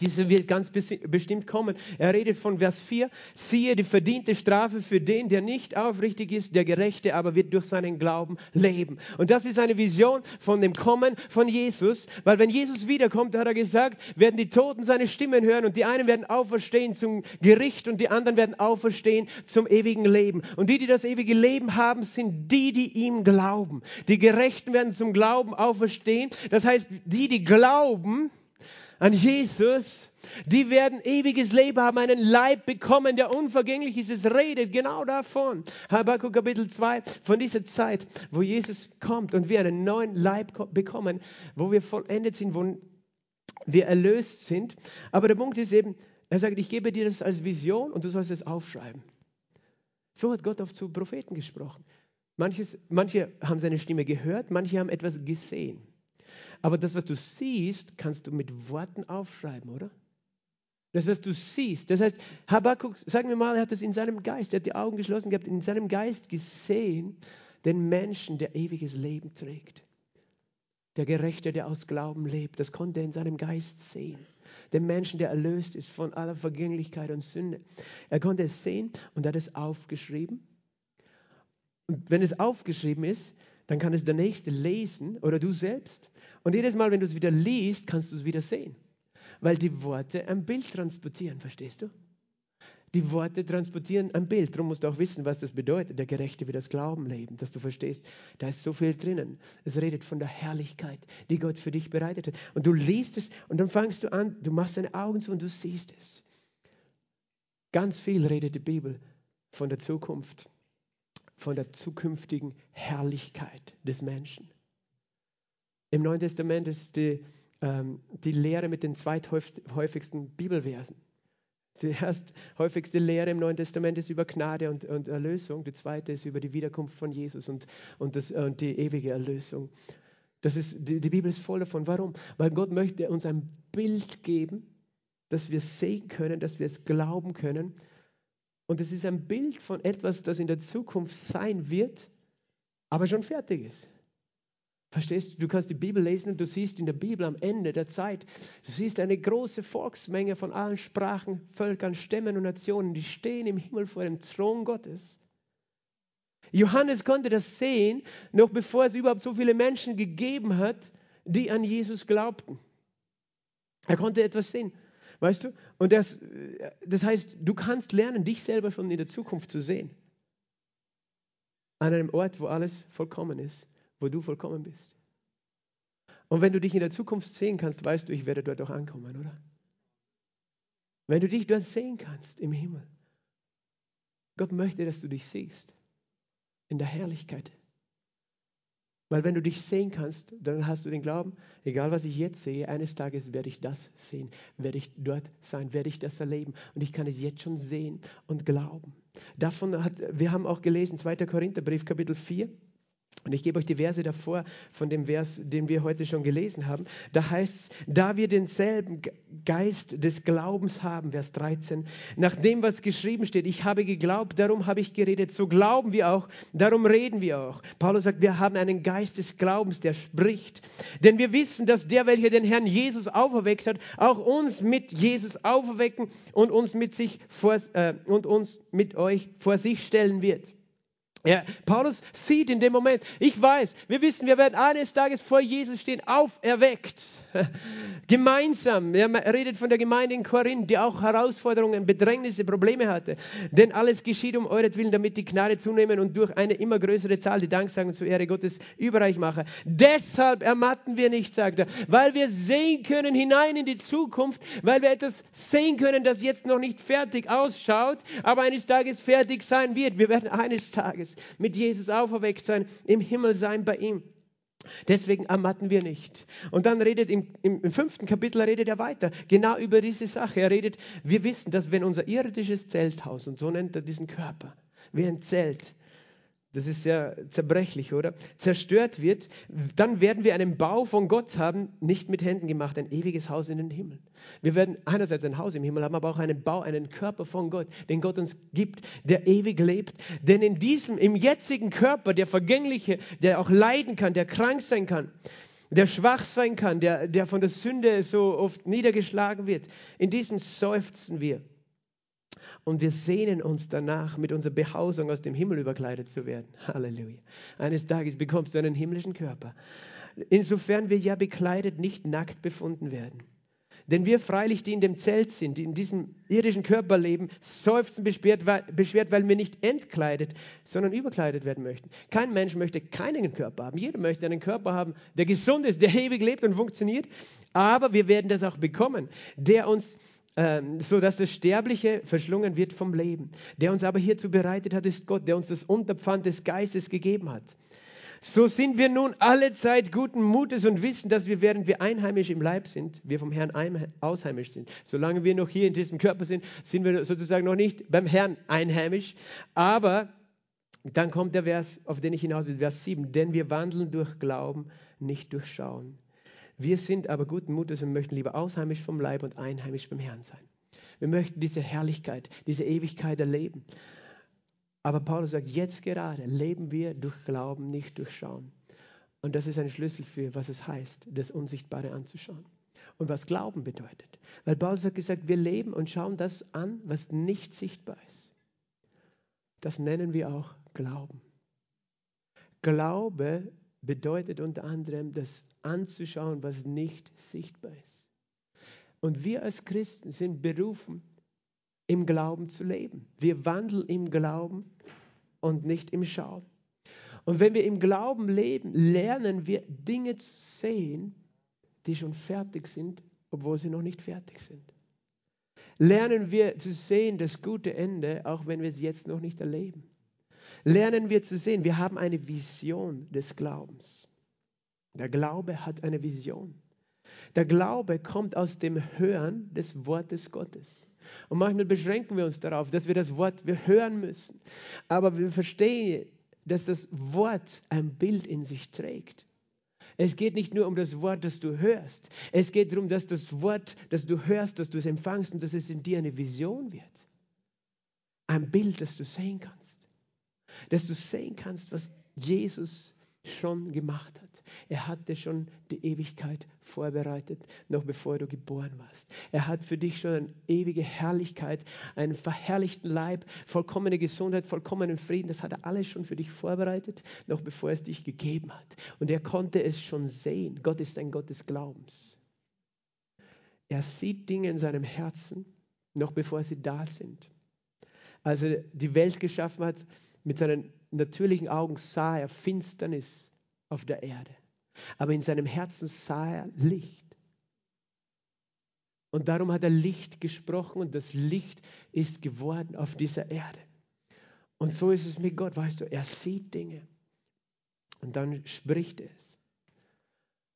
diese wird ganz bestimmt kommen. Er redet von Vers 4. Siehe die verdiente Strafe für den, der nicht aufrichtig ist, der Gerechte aber wird durch seinen Glauben leben. Und das ist eine Vision von dem Kommen von Jesus. Weil wenn Jesus wiederkommt, hat er gesagt, werden die Toten seine Stimmen hören und die einen werden auferstehen zum Gericht und die anderen werden auferstehen zum ewigen Leben. Und die, die das ewige Leben haben, sind die, die ihm glauben. Die Gerechten werden zum Glauben auferstehen. Das heißt, die, die glauben, an Jesus, die werden ewiges Leben haben, einen Leib bekommen, der unvergänglich ist. Es redet genau davon. Habakkuk Kapitel 2, von dieser Zeit, wo Jesus kommt und wir einen neuen Leib bekommen, wo wir vollendet sind, wo wir erlöst sind. Aber der Punkt ist eben, er sagt, ich gebe dir das als Vision und du sollst es aufschreiben. So hat Gott oft zu Propheten gesprochen. Manches, manche haben seine Stimme gehört, manche haben etwas gesehen. Aber das, was du siehst, kannst du mit Worten aufschreiben, oder? Das, was du siehst. Das heißt, Habakkuk, sagen wir mal, er hat es in seinem Geist, er hat die Augen geschlossen gehabt, in seinem Geist gesehen, den Menschen, der ewiges Leben trägt. Der Gerechte, der aus Glauben lebt, das konnte er in seinem Geist sehen. Den Menschen, der erlöst ist von aller Vergänglichkeit und Sünde. Er konnte es sehen und hat es aufgeschrieben. Und wenn es aufgeschrieben ist, dann kann es der Nächste lesen oder du selbst. Und jedes Mal, wenn du es wieder liest, kannst du es wieder sehen. Weil die Worte ein Bild transportieren, verstehst du? Die Worte transportieren ein Bild. Darum musst du auch wissen, was das bedeutet. Der Gerechte wird das Glauben leben, dass du verstehst. Da ist so viel drinnen. Es redet von der Herrlichkeit, die Gott für dich bereitet hat. Und du liest es und dann fangst du an, du machst deine Augen zu und du siehst es. Ganz viel redet die Bibel von der Zukunft, von der zukünftigen Herrlichkeit des Menschen. Im Neuen Testament ist die, ähm, die Lehre mit den zweithäufigsten Bibelversen. Die erst häufigste Lehre im Neuen Testament ist über Gnade und, und Erlösung. Die zweite ist über die Wiederkunft von Jesus und, und, das, und die ewige Erlösung. Das ist, die, die Bibel ist voll davon. Warum? Weil Gott möchte uns ein Bild geben, dass wir sehen können, dass wir es glauben können. Und es ist ein Bild von etwas, das in der Zukunft sein wird, aber schon fertig ist. Verstehst du? Du kannst die Bibel lesen und du siehst in der Bibel am Ende der Zeit, du siehst eine große Volksmenge von allen Sprachen, Völkern, Stämmen und Nationen, die stehen im Himmel vor dem Thron Gottes. Johannes konnte das sehen, noch bevor es überhaupt so viele Menschen gegeben hat, die an Jesus glaubten. Er konnte etwas sehen, weißt du? Und das, das heißt, du kannst lernen, dich selber schon in der Zukunft zu sehen. An einem Ort, wo alles vollkommen ist wo du vollkommen bist. Und wenn du dich in der Zukunft sehen kannst, weißt du, ich werde dort auch ankommen, oder? Wenn du dich dort sehen kannst im Himmel. Gott möchte, dass du dich siehst in der Herrlichkeit. Weil wenn du dich sehen kannst, dann hast du den Glauben, egal was ich jetzt sehe, eines Tages werde ich das sehen, werde ich dort sein, werde ich das erleben. Und ich kann es jetzt schon sehen und glauben. Davon hat, wir haben auch gelesen, 2. Korintherbrief, Kapitel 4. Und ich gebe euch die Verse davor von dem Vers, den wir heute schon gelesen haben. Da heißt da wir denselben Geist des Glaubens haben, Vers 13, nach dem, was geschrieben steht, ich habe geglaubt, darum habe ich geredet, so glauben wir auch, darum reden wir auch. Paulus sagt, wir haben einen Geist des Glaubens, der spricht. Denn wir wissen, dass der, welcher den Herrn Jesus auferweckt hat, auch uns mit Jesus auferwecken und uns mit sich vor, äh, und uns mit euch vor sich stellen wird. Ja, Paulus sieht in dem Moment, ich weiß, wir wissen, wir werden eines Tages vor Jesus stehen, auferweckt. Gemeinsam. Er redet von der Gemeinde in Korinth, die auch Herausforderungen, Bedrängnisse, Probleme hatte. Denn alles geschieht um euretwillen, damit die Gnade zunehmen und durch eine immer größere Zahl die Danksagen zur Ehre Gottes überreich mache. Deshalb ermatten wir nicht, sagt er, weil wir sehen können hinein in die Zukunft, weil wir etwas sehen können, das jetzt noch nicht fertig ausschaut, aber eines Tages fertig sein wird. Wir werden eines Tages mit Jesus auferweckt sein, im Himmel sein bei ihm. Deswegen ermatten wir nicht. Und dann redet im, im, im, fünften Kapitel redet er weiter, genau über diese Sache. Er redet, wir wissen, dass wenn unser irdisches Zelthaus, und so nennt er diesen Körper, wie ein Zelt, das ist sehr zerbrechlich, oder? Zerstört wird, dann werden wir einen Bau von Gott haben, nicht mit Händen gemacht, ein ewiges Haus in den Himmel. Wir werden einerseits ein Haus im Himmel haben, aber auch einen Bau, einen Körper von Gott, den Gott uns gibt, der ewig lebt. Denn in diesem, im jetzigen Körper, der vergängliche, der auch leiden kann, der krank sein kann, der schwach sein kann, der, der von der Sünde so oft niedergeschlagen wird, in diesem seufzen wir. Und wir sehnen uns danach, mit unserer Behausung aus dem Himmel überkleidet zu werden. Halleluja. Eines Tages bekommst du einen himmlischen Körper. Insofern wir ja bekleidet nicht nackt befunden werden. Denn wir freilich, die in dem Zelt sind, die in diesem irdischen Körper leben, seufzen beschwert, weil wir nicht entkleidet, sondern überkleidet werden möchten. Kein Mensch möchte keinen Körper haben. Jeder möchte einen Körper haben, der gesund ist, der ewig lebt und funktioniert. Aber wir werden das auch bekommen, der uns so dass das Sterbliche verschlungen wird vom Leben. Der uns aber hierzu bereitet hat, ist Gott, der uns das Unterpfand des Geistes gegeben hat. So sind wir nun alle Zeit guten Mutes und wissen, dass wir, während wir einheimisch im Leib sind, wir vom Herrn ausheimisch sind. Solange wir noch hier in diesem Körper sind, sind wir sozusagen noch nicht beim Herrn einheimisch. Aber dann kommt der Vers, auf den ich hinaus will, Vers 7. Denn wir wandeln durch Glauben, nicht durch Schauen. Wir sind aber guten Mutes und möchten lieber ausheimisch vom Leib und einheimisch beim Herrn sein. Wir möchten diese Herrlichkeit, diese Ewigkeit erleben. Aber Paulus sagt, jetzt gerade leben wir durch Glauben, nicht durch Schauen. Und das ist ein Schlüssel für, was es heißt, das Unsichtbare anzuschauen. Und was Glauben bedeutet. Weil Paulus hat gesagt, wir leben und schauen das an, was nicht sichtbar ist. Das nennen wir auch Glauben. Glaube bedeutet unter anderem, das anzuschauen, was nicht sichtbar ist. Und wir als Christen sind berufen, im Glauben zu leben. Wir wandeln im Glauben und nicht im Schauen. Und wenn wir im Glauben leben, lernen wir Dinge zu sehen, die schon fertig sind, obwohl sie noch nicht fertig sind. Lernen wir zu sehen das gute Ende, auch wenn wir es jetzt noch nicht erleben lernen wir zu sehen, wir haben eine Vision des Glaubens. Der Glaube hat eine Vision. Der Glaube kommt aus dem Hören des Wortes Gottes. Und manchmal beschränken wir uns darauf, dass wir das Wort wir hören müssen. Aber wir verstehen, dass das Wort ein Bild in sich trägt. Es geht nicht nur um das Wort, das du hörst. Es geht darum, dass das Wort, das du hörst, dass du es empfangst und dass es in dir eine Vision wird. Ein Bild, das du sehen kannst dass du sehen kannst, was Jesus schon gemacht hat. Er hatte schon die Ewigkeit vorbereitet, noch bevor du geboren warst. Er hat für dich schon eine ewige Herrlichkeit, einen verherrlichten Leib, vollkommene Gesundheit, vollkommenen Frieden. Das hat er alles schon für dich vorbereitet, noch bevor es dich gegeben hat. Und er konnte es schon sehen. Gott ist ein Gott des Glaubens. Er sieht Dinge in seinem Herzen, noch bevor sie da sind. Als er die Welt geschaffen hat, mit seinen natürlichen Augen sah er Finsternis auf der Erde. Aber in seinem Herzen sah er Licht. Und darum hat er Licht gesprochen und das Licht ist geworden auf dieser Erde. Und so ist es mit Gott, weißt du, er sieht Dinge und dann spricht er es.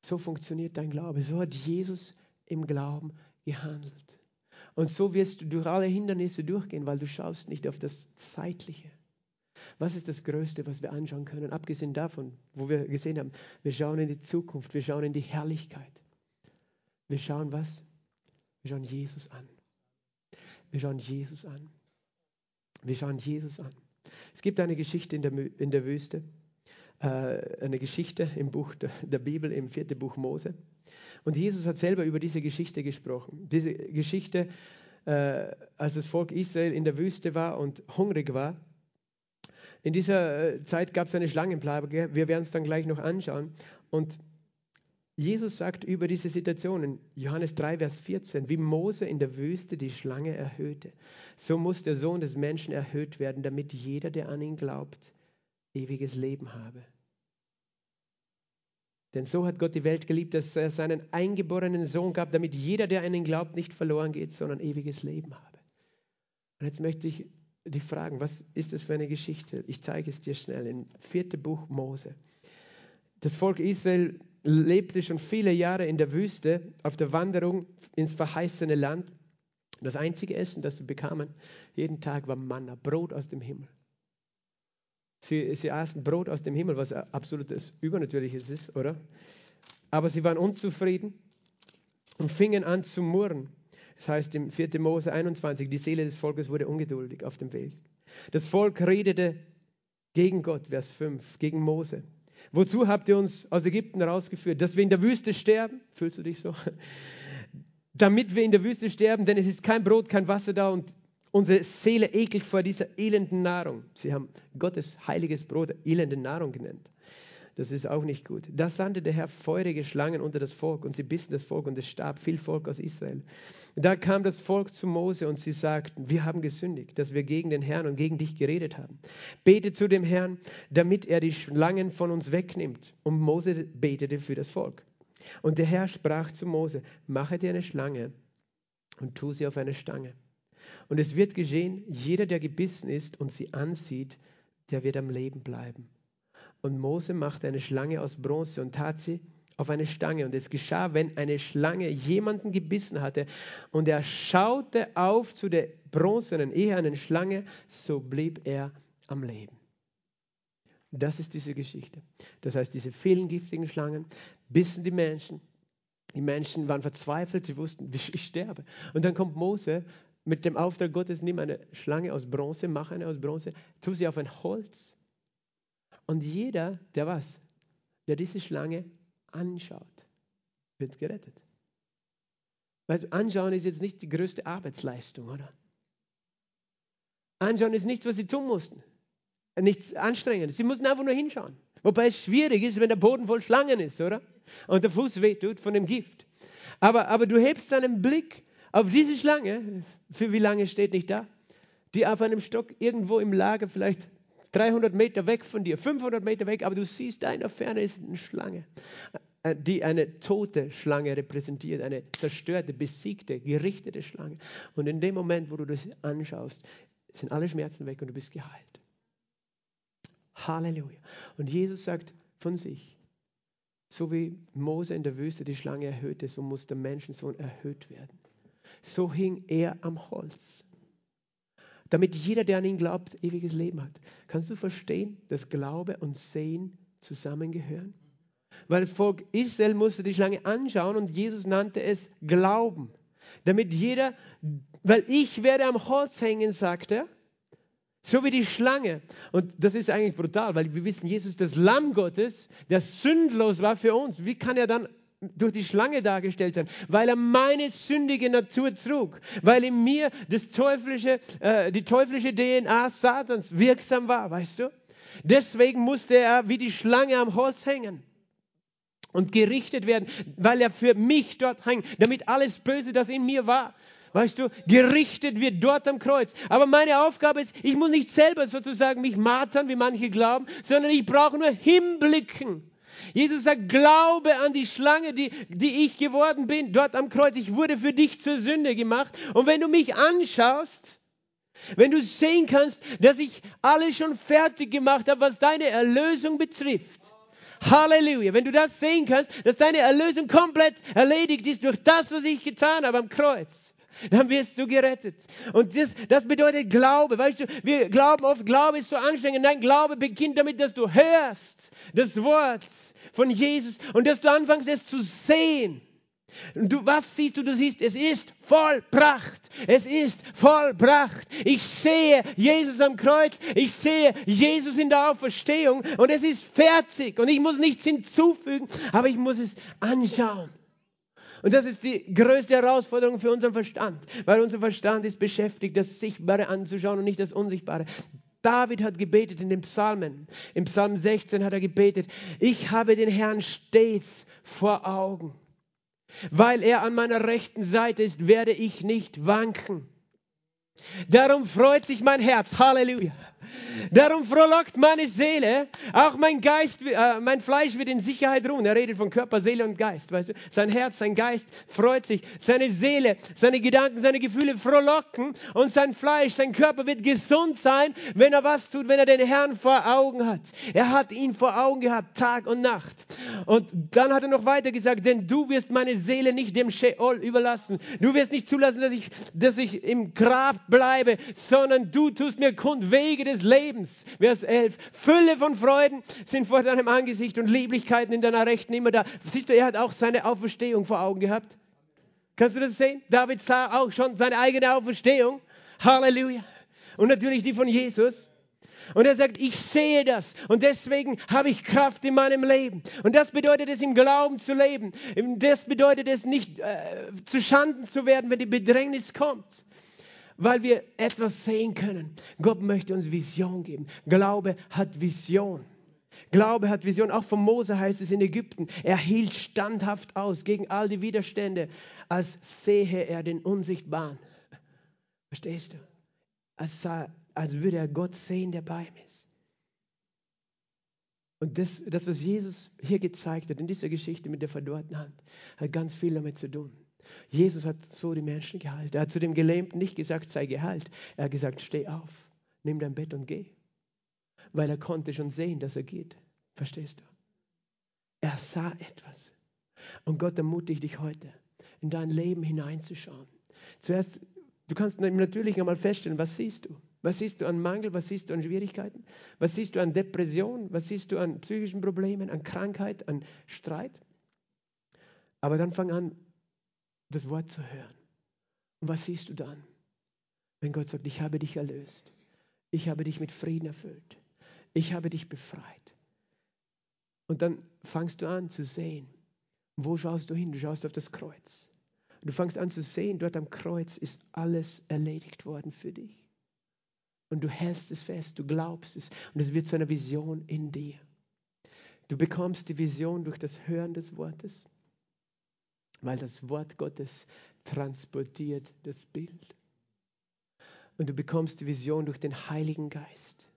So funktioniert dein Glaube. So hat Jesus im Glauben gehandelt. Und so wirst du durch alle Hindernisse durchgehen, weil du schaust nicht auf das Zeitliche. Was ist das Größte, was wir anschauen können, abgesehen davon, wo wir gesehen haben, wir schauen in die Zukunft, wir schauen in die Herrlichkeit. Wir schauen was? Wir schauen Jesus an. Wir schauen Jesus an. Wir schauen Jesus an. Es gibt eine Geschichte in der, in der Wüste, äh, eine Geschichte im Buch der, der Bibel, im vierten Buch Mose. Und Jesus hat selber über diese Geschichte gesprochen. Diese Geschichte, äh, als das Volk Israel in der Wüste war und hungrig war. In dieser äh, Zeit gab es eine Schlangenplage. Wir werden es dann gleich noch anschauen. Und Jesus sagt über diese Situation in Johannes 3, Vers 14, wie Mose in der Wüste die Schlange erhöhte, so muss der Sohn des Menschen erhöht werden, damit jeder, der an ihn glaubt, ewiges Leben habe. Denn so hat Gott die Welt geliebt, dass er seinen eingeborenen Sohn gab, damit jeder, der an ihn glaubt, nicht verloren geht, sondern ewiges Leben habe. Und jetzt möchte ich dich fragen, was ist das für eine Geschichte? Ich zeige es dir schnell im vierten Buch Mose. Das Volk Israel lebte schon viele Jahre in der Wüste auf der Wanderung ins verheißene Land. Das einzige Essen, das sie bekamen, jeden Tag war Manna, Brot aus dem Himmel. Sie, sie aßen Brot aus dem Himmel, was absolutes Übernatürliches ist, oder? Aber sie waren unzufrieden und fingen an zu murren. Das heißt im 4. Mose 21, die Seele des Volkes wurde ungeduldig auf dem Weg. Das Volk redete gegen Gott, Vers 5, gegen Mose. Wozu habt ihr uns aus Ägypten herausgeführt? Dass wir in der Wüste sterben? Fühlst du dich so? Damit wir in der Wüste sterben, denn es ist kein Brot, kein Wasser da und Unsere Seele ekelt vor dieser elenden Nahrung. Sie haben Gottes heiliges Brot elende Nahrung genannt. Das ist auch nicht gut. Da sandte der Herr feurige Schlangen unter das Volk und sie bissen das Volk und es starb viel Volk aus Israel. Da kam das Volk zu Mose und sie sagten, wir haben gesündigt, dass wir gegen den Herrn und gegen dich geredet haben. Bete zu dem Herrn, damit er die Schlangen von uns wegnimmt. Und Mose betete für das Volk. Und der Herr sprach zu Mose, mache dir eine Schlange und tu sie auf eine Stange. Und es wird geschehen, jeder, der gebissen ist und sie ansieht, der wird am Leben bleiben. Und Mose machte eine Schlange aus Bronze und tat sie auf eine Stange. Und es geschah, wenn eine Schlange jemanden gebissen hatte und er schaute auf zu der bronzenen, ehernen Schlange, so blieb er am Leben. Das ist diese Geschichte. Das heißt, diese vielen giftigen Schlangen bissen die Menschen. Die Menschen waren verzweifelt, sie wussten, ich sterbe. Und dann kommt Mose mit dem Auftrag Gottes, nimm eine Schlange aus Bronze, mach eine aus Bronze, tu sie auf ein Holz. Und jeder, der was, der diese Schlange anschaut, wird gerettet. Weil anschauen ist jetzt nicht die größte Arbeitsleistung, oder? Anschauen ist nichts, was sie tun mussten. Nichts Anstrengendes. Sie mussten einfach nur hinschauen. Wobei es schwierig ist, wenn der Boden voll Schlangen ist, oder? Und der Fuß wehtut von dem Gift. Aber, aber du hebst deinen Blick auf diese Schlange, für wie lange steht nicht da, die auf einem Stock irgendwo im Lager vielleicht 300 Meter weg von dir, 500 Meter weg, aber du siehst, da in der Ferne ist eine Schlange, äh, die eine tote Schlange repräsentiert, eine zerstörte, besiegte, gerichtete Schlange. Und in dem Moment, wo du das anschaust, sind alle Schmerzen weg und du bist geheilt. Halleluja. Und Jesus sagt von sich, so wie Mose in der Wüste die Schlange erhöht ist, so muss der Menschensohn erhöht werden so hing er am Holz. Damit jeder, der an ihn glaubt, ewiges Leben hat. Kannst du verstehen, dass Glaube und Sehen zusammengehören? Weil das Volk Israel musste die Schlange anschauen und Jesus nannte es Glauben. Damit jeder, weil ich werde am Holz hängen, sagt er, So wie die Schlange. Und das ist eigentlich brutal, weil wir wissen, Jesus ist das Lamm Gottes, der sündlos war für uns. Wie kann er dann durch die Schlange dargestellt sein, weil er meine sündige Natur trug, weil in mir das teuflische, äh, die teuflische DNA Satans wirksam war, weißt du? Deswegen musste er wie die Schlange am Holz hängen und gerichtet werden, weil er für mich dort hängt, damit alles Böse, das in mir war, weißt du, gerichtet wird dort am Kreuz. Aber meine Aufgabe ist, ich muss nicht selber sozusagen mich martern, wie manche glauben, sondern ich brauche nur hinblicken Jesus sagt, glaube an die Schlange, die, die ich geworden bin, dort am Kreuz. Ich wurde für dich zur Sünde gemacht. Und wenn du mich anschaust, wenn du sehen kannst, dass ich alles schon fertig gemacht habe, was deine Erlösung betrifft. Halleluja. Wenn du das sehen kannst, dass deine Erlösung komplett erledigt ist durch das, was ich getan habe am Kreuz dann wirst du gerettet. Und das, das bedeutet Glaube. Weißt du, wir glauben oft, Glaube ist so anstrengend. Nein, Glaube beginnt damit, dass du hörst das Wort von Jesus und dass du anfängst, es zu sehen. Du, was siehst du? Du siehst, es ist vollbracht. Es ist vollbracht. Ich sehe Jesus am Kreuz. Ich sehe Jesus in der Auferstehung. Und es ist fertig. Und ich muss nichts hinzufügen, aber ich muss es anschauen. Und das ist die größte Herausforderung für unseren Verstand, weil unser Verstand ist beschäftigt, das Sichtbare anzuschauen und nicht das Unsichtbare. David hat gebetet in den Psalmen. Im Psalm 16 hat er gebetet, ich habe den Herrn stets vor Augen. Weil er an meiner rechten Seite ist, werde ich nicht wanken. Darum freut sich mein Herz. Halleluja. Darum frohlockt meine Seele, auch mein Geist, äh, mein Fleisch wird in Sicherheit ruhen. Er redet von Körper, Seele und Geist. Weißt du? Sein Herz, sein Geist freut sich. Seine Seele, seine Gedanken, seine Gefühle frohlocken und sein Fleisch, sein Körper wird gesund sein, wenn er was tut, wenn er den Herrn vor Augen hat. Er hat ihn vor Augen gehabt, Tag und Nacht. Und dann hat er noch weiter gesagt, denn du wirst meine Seele nicht dem Sheol überlassen. Du wirst nicht zulassen, dass ich, dass ich im Grab bleibe, sondern du tust mir kund Wege des Lebens. Vers 11. Fülle von Freuden sind vor deinem Angesicht und Lieblichkeiten in deiner Rechten immer da. Siehst du, er hat auch seine Auferstehung vor Augen gehabt. Kannst du das sehen? David sah auch schon seine eigene Auferstehung. Halleluja. Und natürlich die von Jesus. Und er sagt, ich sehe das und deswegen habe ich Kraft in meinem Leben. Und das bedeutet es, im Glauben zu leben. Das bedeutet es, nicht äh, zu Schanden zu werden, wenn die Bedrängnis kommt weil wir etwas sehen können. Gott möchte uns Vision geben. Glaube hat Vision. Glaube hat Vision. Auch von Mose heißt es in Ägypten. Er hielt standhaft aus gegen all die Widerstände, als sehe er den Unsichtbaren. Verstehst du? Als, als würde er Gott sehen, der bei ihm ist. Und das, das, was Jesus hier gezeigt hat in dieser Geschichte mit der verdorrten Hand, hat ganz viel damit zu tun. Jesus hat so die Menschen geheilt. Er hat zu dem Gelähmten nicht gesagt, sei geheilt. Er hat gesagt, steh auf, nimm dein Bett und geh. Weil er konnte schon sehen, dass er geht. Verstehst du? Er sah etwas. Und Gott ermutigt dich heute, in dein Leben hineinzuschauen. Zuerst, du kannst natürlich einmal feststellen, was siehst du? Was siehst du an Mangel? Was siehst du an Schwierigkeiten? Was siehst du an Depression? Was siehst du an psychischen Problemen, an Krankheit, an Streit? Aber dann fang an, das Wort zu hören. Und was siehst du dann? Wenn Gott sagt, ich habe dich erlöst. Ich habe dich mit Frieden erfüllt. Ich habe dich befreit. Und dann fangst du an zu sehen. Wo schaust du hin? Du schaust auf das Kreuz. Und du fangst an zu sehen, dort am Kreuz ist alles erledigt worden für dich. Und du hältst es fest, du glaubst es und es wird zu einer Vision in dir. Du bekommst die Vision durch das Hören des Wortes weil das Wort Gottes transportiert das Bild. Und du bekommst die Vision durch den Heiligen Geist.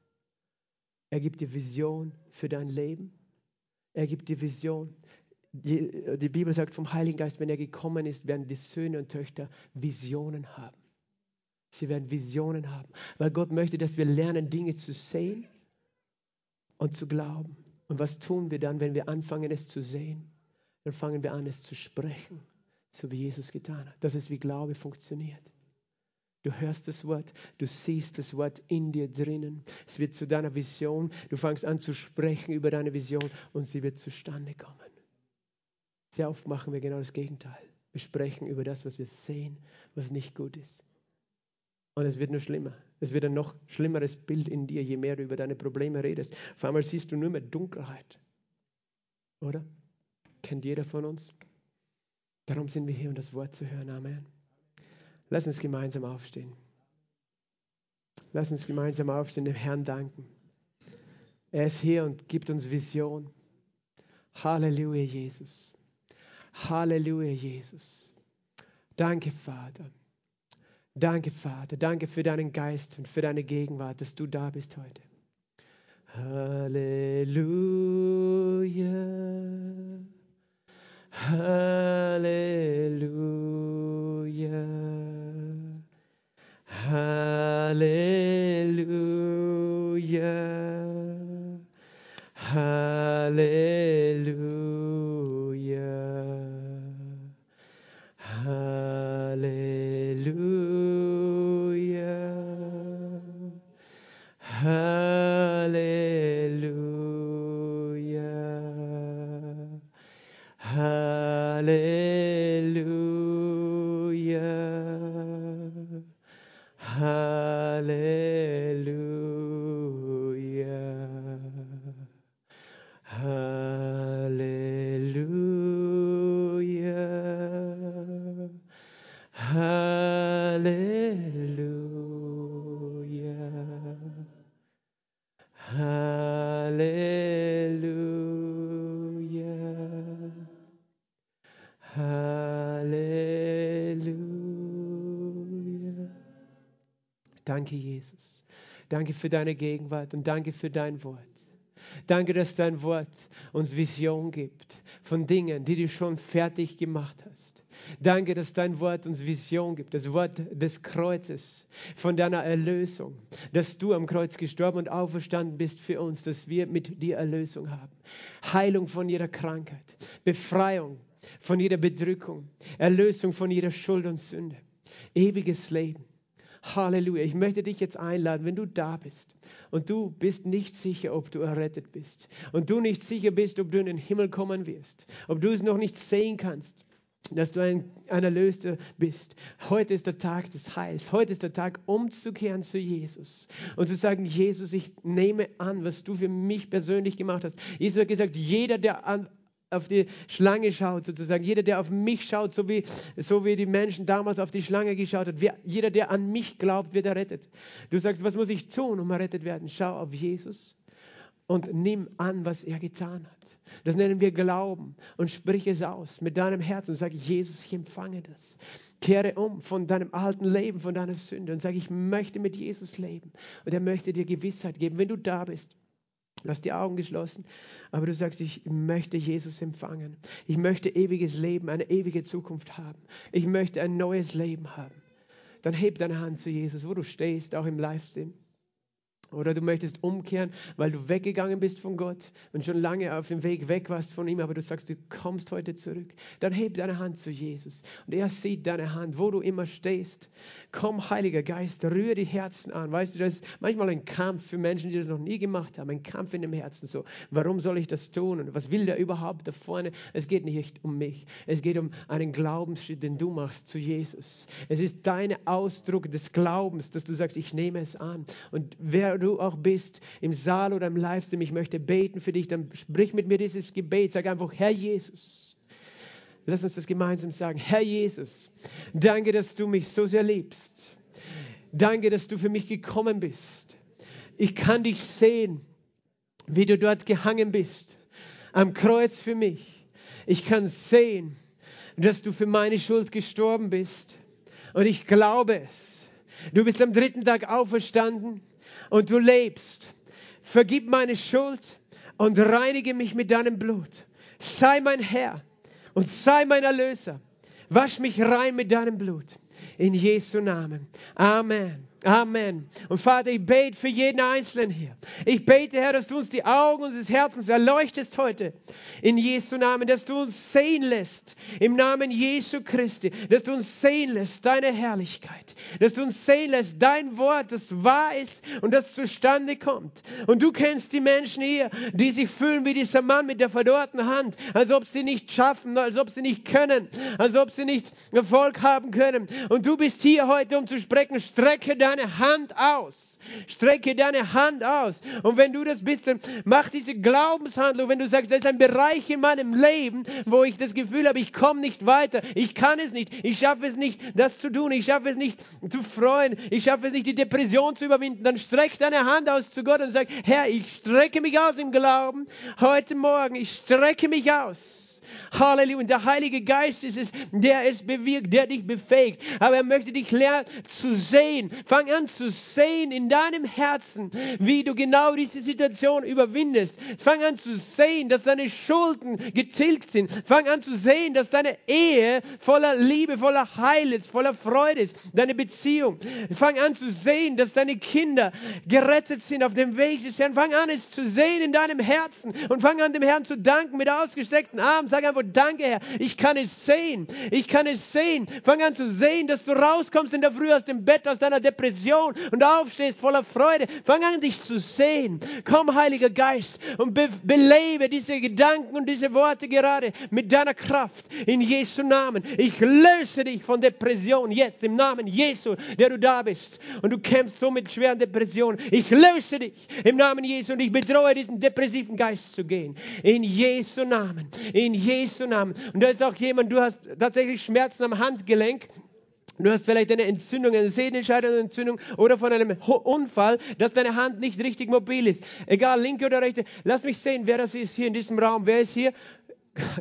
Er gibt dir Vision für dein Leben. Er gibt dir Vision. Die, die Bibel sagt vom Heiligen Geist, wenn er gekommen ist, werden die Söhne und Töchter Visionen haben. Sie werden Visionen haben, weil Gott möchte, dass wir lernen, Dinge zu sehen und zu glauben. Und was tun wir dann, wenn wir anfangen, es zu sehen? Dann fangen wir an, es zu sprechen, so wie Jesus getan hat. Das ist, wie Glaube funktioniert. Du hörst das Wort, du siehst das Wort in dir drinnen. Es wird zu deiner Vision. Du fängst an zu sprechen über deine Vision und sie wird zustande kommen. Sehr oft machen wir genau das Gegenteil. Wir sprechen über das, was wir sehen, was nicht gut ist. Und es wird nur schlimmer. Es wird ein noch schlimmeres Bild in dir, je mehr du über deine Probleme redest. Auf einmal siehst du nur mehr Dunkelheit. Oder? Kennt jeder von uns? Darum sind wir hier, um das Wort zu hören. Amen. Lass uns gemeinsam aufstehen. Lass uns gemeinsam aufstehen, dem Herrn danken. Er ist hier und gibt uns Vision. Halleluja, Jesus. Halleluja, Jesus. Danke, Vater. Danke, Vater. Danke für deinen Geist und für deine Gegenwart, dass du da bist heute. Halleluja. Halleluja. Halleluja. Für deine Gegenwart und danke für dein Wort. Danke, dass dein Wort uns Vision gibt von Dingen, die du schon fertig gemacht hast. Danke, dass dein Wort uns Vision gibt, das Wort des Kreuzes, von deiner Erlösung, dass du am Kreuz gestorben und auferstanden bist für uns, dass wir mit dir Erlösung haben. Heilung von jeder Krankheit, Befreiung von jeder Bedrückung, Erlösung von jeder Schuld und Sünde, ewiges Leben. Halleluja. Ich möchte dich jetzt einladen, wenn du da bist und du bist nicht sicher, ob du errettet bist und du nicht sicher bist, ob du in den Himmel kommen wirst, ob du es noch nicht sehen kannst, dass du ein, ein Erlöster bist. Heute ist der Tag des Heils. Heute ist der Tag, umzukehren zu Jesus und zu sagen, Jesus, ich nehme an, was du für mich persönlich gemacht hast. Jesus hat gesagt, jeder, der an, auf die Schlange schaut, sozusagen. Jeder, der auf mich schaut, so wie, so wie die Menschen damals auf die Schlange geschaut haben. Jeder, der an mich glaubt, wird errettet. Du sagst, was muss ich tun, um errettet werden? Schau auf Jesus und nimm an, was er getan hat. Das nennen wir Glauben und sprich es aus mit deinem Herzen und sag, Jesus, ich empfange das. Kehre um von deinem alten Leben, von deiner Sünde und sag, ich möchte mit Jesus leben. Und er möchte dir Gewissheit geben, wenn du da bist Du hast die Augen geschlossen, aber du sagst, ich möchte Jesus empfangen. Ich möchte ewiges Leben, eine ewige Zukunft haben. Ich möchte ein neues Leben haben. Dann heb deine Hand zu Jesus, wo du stehst, auch im Livestream. Oder du möchtest umkehren, weil du weggegangen bist von Gott und schon lange auf dem Weg weg warst von ihm, aber du sagst, du kommst heute zurück. Dann heb deine Hand zu Jesus und er sieht deine Hand, wo du immer stehst. Komm, Heiliger Geist, rühre die Herzen an. Weißt du, das ist manchmal ein Kampf für Menschen, die das noch nie gemacht haben, ein Kampf in dem Herzen. So, warum soll ich das tun und was will der überhaupt da vorne? Es geht nicht um mich. Es geht um einen Glaubensschritt, den du machst zu Jesus. Es ist dein Ausdruck des Glaubens, dass du sagst, ich nehme es an. Und wer du auch bist, im Saal oder im Livestream, ich möchte beten für dich, dann sprich mit mir dieses Gebet. Sag einfach, Herr Jesus. Lass uns das gemeinsam sagen. Herr Jesus, danke, dass du mich so sehr liebst. Danke, dass du für mich gekommen bist. Ich kann dich sehen, wie du dort gehangen bist, am Kreuz für mich. Ich kann sehen, dass du für meine Schuld gestorben bist. Und ich glaube es. Du bist am dritten Tag auferstanden und du lebst. Vergib meine Schuld und reinige mich mit deinem Blut. Sei mein Herr und sei mein Erlöser. Wasch mich rein mit deinem Blut. In Jesu Namen. Amen. Amen. Und Vater, ich bete für jeden Einzelnen hier. Ich bete, Herr, dass du uns die Augen unseres Herzens erleuchtest heute. In Jesu Namen, dass du uns sehen lässt. Im Namen Jesu Christi. Dass du uns sehen lässt, deine Herrlichkeit. Dass du uns sehen lässt, dein Wort, das wahr ist und das zustande kommt. Und du kennst die Menschen hier, die sich fühlen wie dieser Mann mit der verdorrten Hand. Als ob sie nicht schaffen, als ob sie nicht können. Als ob sie nicht Erfolg haben können. Und du bist hier heute, um zu sprechen. Strecke deine deine Hand aus. Strecke deine Hand aus. Und wenn du das bist, dann mach diese Glaubenshandlung. Wenn du sagst, das ist ein Bereich in meinem Leben, wo ich das Gefühl habe, ich komme nicht weiter. Ich kann es nicht. Ich schaffe es nicht, das zu tun. Ich schaffe es nicht zu freuen. Ich schaffe es nicht, die Depression zu überwinden. Dann streck deine Hand aus zu Gott und sag, Herr, ich strecke mich aus im Glauben. Heute Morgen, ich strecke mich aus. Halleluja. Und der Heilige Geist ist es, der es bewirkt, der dich befähigt. Aber er möchte dich lernen zu sehen. Fang an zu sehen in deinem Herzen, wie du genau diese Situation überwindest. Fang an zu sehen, dass deine Schulden getilgt sind. Fang an zu sehen, dass deine Ehe voller Liebe, voller Heil ist, voller Freude ist. Deine Beziehung. Fang an zu sehen, dass deine Kinder gerettet sind auf dem Weg des Herrn. Fang an, es zu sehen in deinem Herzen und fang an, dem Herrn zu danken mit ausgestreckten Armen. Sag einfach, danke Herr, ich kann es sehen, ich kann es sehen. Fang an zu sehen, dass du rauskommst in der Früh aus dem Bett, aus deiner Depression und aufstehst voller Freude. Fang an, dich zu sehen. Komm, Heiliger Geist, und be belebe diese Gedanken und diese Worte gerade mit deiner Kraft in Jesu Namen. Ich löse dich von Depression jetzt im Namen Jesu, der du da bist. Und du kämpfst so mit schweren Depressionen. Ich löse dich im Namen Jesu und ich bedrohe diesen depressiven Geist zu gehen. In Jesu Namen. In Jesu Namen. Und da ist auch jemand, du hast tatsächlich Schmerzen am Handgelenk. Du hast vielleicht eine Entzündung, eine Sehnenscheidenentzündung oder von einem Unfall, dass deine Hand nicht richtig mobil ist. Egal, linke oder rechte. Lass mich sehen, wer das ist hier in diesem Raum. Wer ist hier?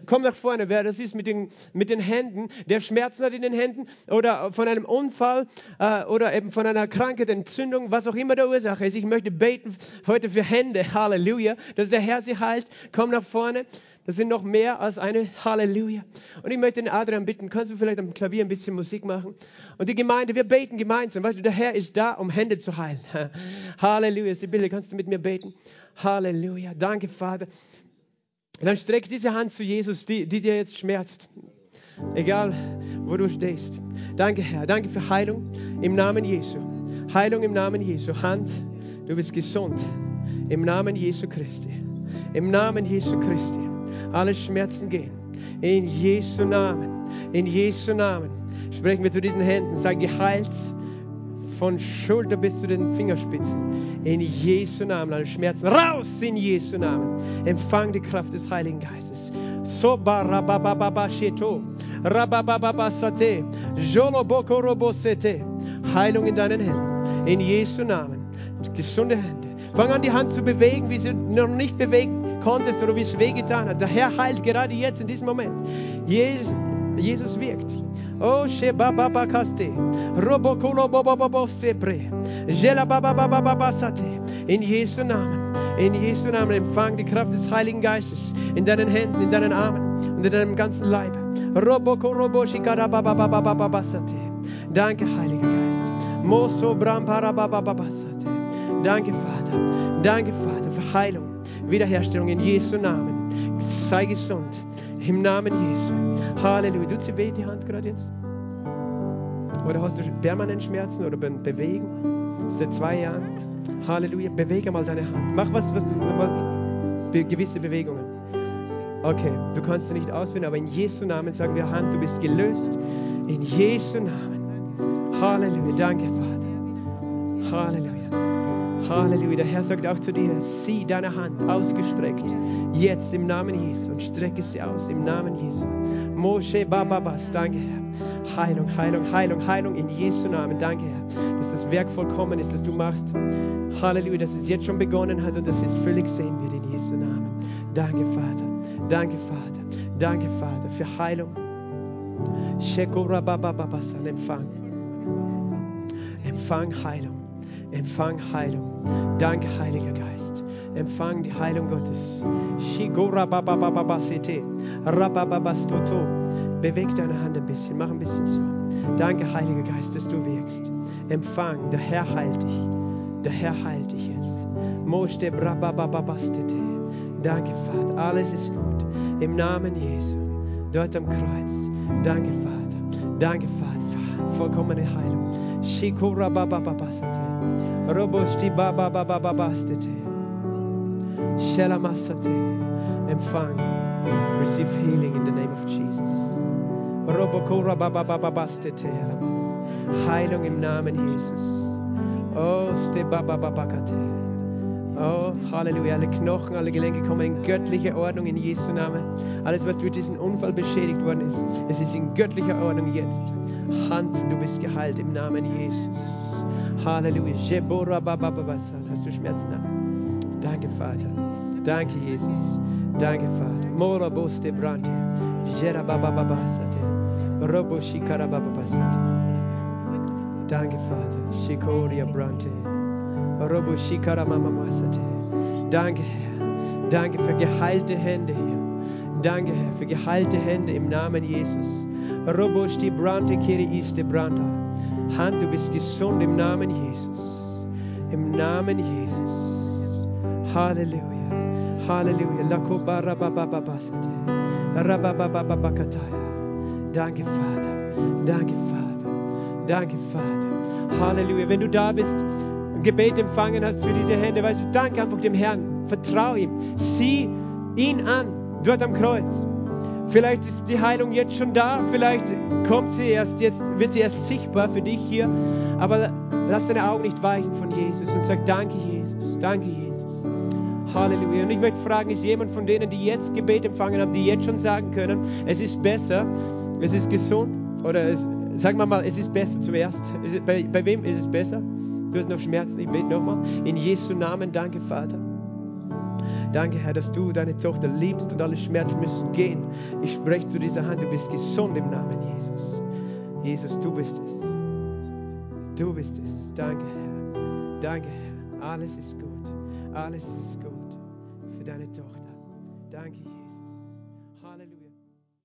Komm nach vorne, wer das ist mit den, mit den Händen, der Schmerzen hat in den Händen oder von einem Unfall äh, oder eben von einer Krankheit, Entzündung, was auch immer der Ursache ist. Ich möchte beten heute für Hände, Halleluja, dass der Herr sie heilt. Komm nach vorne. Das sind noch mehr als eine Halleluja. Und ich möchte den Adrian bitten, kannst du vielleicht am Klavier ein bisschen Musik machen? Und die Gemeinde, wir beten gemeinsam. Weißt du, der Herr ist da, um Hände zu heilen. Halleluja. Sibylle, kannst du mit mir beten? Halleluja. Danke, Vater. Dann streck diese Hand zu Jesus, die, die dir jetzt schmerzt. Egal, wo du stehst. Danke, Herr. Danke für Heilung im Namen Jesu. Heilung im Namen Jesu. Hand, du bist gesund. Im Namen Jesu Christi. Im Namen Jesu Christi alle Schmerzen gehen. In Jesu Namen, in Jesu Namen sprechen wir zu diesen Händen. Sei geheilt von Schulter bis zu den Fingerspitzen. In Jesu Namen, alle Schmerzen raus in Jesu Namen. Empfang die Kraft des Heiligen Geistes. So barabababasheto, rabababasate, joloboko robosete. Heilung in deinen Händen. In Jesu Namen. Gesunde Hände. Fang an, die Hand zu bewegen, wie sie noch nicht bewegen konntest oder wie es wehgetan hat. Der Herr heilt gerade jetzt in diesem Moment. Jesus, Jesus wirkt. Oh, Shebaba Kaste, Robokolo Bobobo Sepre, Jela Baba Baba Sate. In Jesu Namen, in Jesu Namen empfang die Kraft des Heiligen Geistes in deinen Händen, in deinen Armen und in deinem ganzen Leib. Roboko Robo Shikara Baba Baba Baba Sate. Danke, Heiliger Geist. Moso Brampara Baba Baba Sate. Danke, Vater. Danke, Vater, für Heilung. Wiederherstellung in Jesu Namen. Sei gesund. Im Namen Jesu. Halleluja. Tut sie weh, die Hand gerade jetzt? Oder hast du permanent Schmerzen oder beim Bewegen? Seit zwei Jahren? Halleluja. Bewege mal deine Hand. Mach was, was mal gewisse Bewegungen. Okay, du kannst sie nicht ausführen, aber in Jesu Namen sagen wir Hand, du bist gelöst. In Jesu Namen. Halleluja. Danke, Vater. Halleluja. Halleluja. Der Herr sagt auch zu dir, sieh deine Hand ausgestreckt. Jetzt im Namen Jesu und strecke sie aus im Namen Jesu. Moshe Bababas. Danke, Herr. Heilung, Heilung, Heilung, Heilung in Jesu Namen. Danke, Herr, dass das Werk vollkommen ist, das du machst. Halleluja, dass es jetzt schon begonnen hat und dass es völlig sehen wird in Jesu Namen. Danke, Vater. Danke, Vater. Danke, Vater, für Heilung. Bababas. Empfang. Empfang Heilung. Empfang Heilung. Danke, Heiliger Geist. Empfang die Heilung Gottes. Beweg deine Hand ein bisschen, mach ein bisschen so. Danke, Heiliger Geist, dass du wirkst. Empfang. Der Herr heilt dich. Der Herr heilt dich jetzt. Danke, Vater. Alles ist gut. Im Namen Jesu. Dort am Kreuz. Danke, Vater. Danke, Vater, für vollkommene Heilung. Robosti babababastete. Shelamasate. Empfang. Receive healing in the name of Jesus. Robokora babababastete. Heilung im Namen Jesus. Oh, ste babababakate. Oh, Halleluja. Alle Knochen, alle Gelenke kommen in göttliche Ordnung in Jesu Namen. Alles, was durch diesen Unfall beschädigt worden ist, es ist in göttlicher Ordnung jetzt. Hand, du bist geheilt im Namen Jesus. Halleluja. Hast du Schmerzen? Nein. Danke, Vater. Danke, Jesus. Danke, Vater. Mora boste brante. Jera babababasate. Robo shikara bababasate. Danke, Vater. Shikoria brante. Robo shikara mamamasate. Danke, Herr. Danke für geheilte Hände hier. Danke, Herr, für geheilte Hände im Namen Jesus. Robo sti brante kiri iste branta. Hand, du bist gesund im Namen Jesus. Im Namen Jesus. Halleluja. Halleluja. Danke, Vater. Danke, Vater. Danke, Vater. Halleluja. Wenn du da bist und Gebet empfangen hast für diese Hände, weißt du, danke einfach dem Herrn. Vertrau ihm. Sieh ihn an, dort am Kreuz. Vielleicht ist die Heilung jetzt schon da, vielleicht kommt sie erst jetzt, wird sie erst sichtbar für dich hier. Aber lass deine Augen nicht weichen von Jesus und sag Danke, Jesus. Danke, Jesus. Halleluja. Und ich möchte fragen, ist jemand von denen, die jetzt Gebet empfangen haben, die jetzt schon sagen können, es ist besser, es ist gesund? Oder es, sagen wir mal, es ist besser zuerst. Bei, bei wem ist es besser? Du hast noch Schmerzen, ich bete nochmal. In Jesu Namen, danke, Vater. Danke, Herr, dass du deine Tochter liebst und alle Schmerzen müssen gehen. Ich spreche zu dieser Hand, du bist gesund im Namen Jesus. Jesus, du bist es. Du bist es. Danke, Herr. Danke, Herr. Alles ist gut. Alles ist gut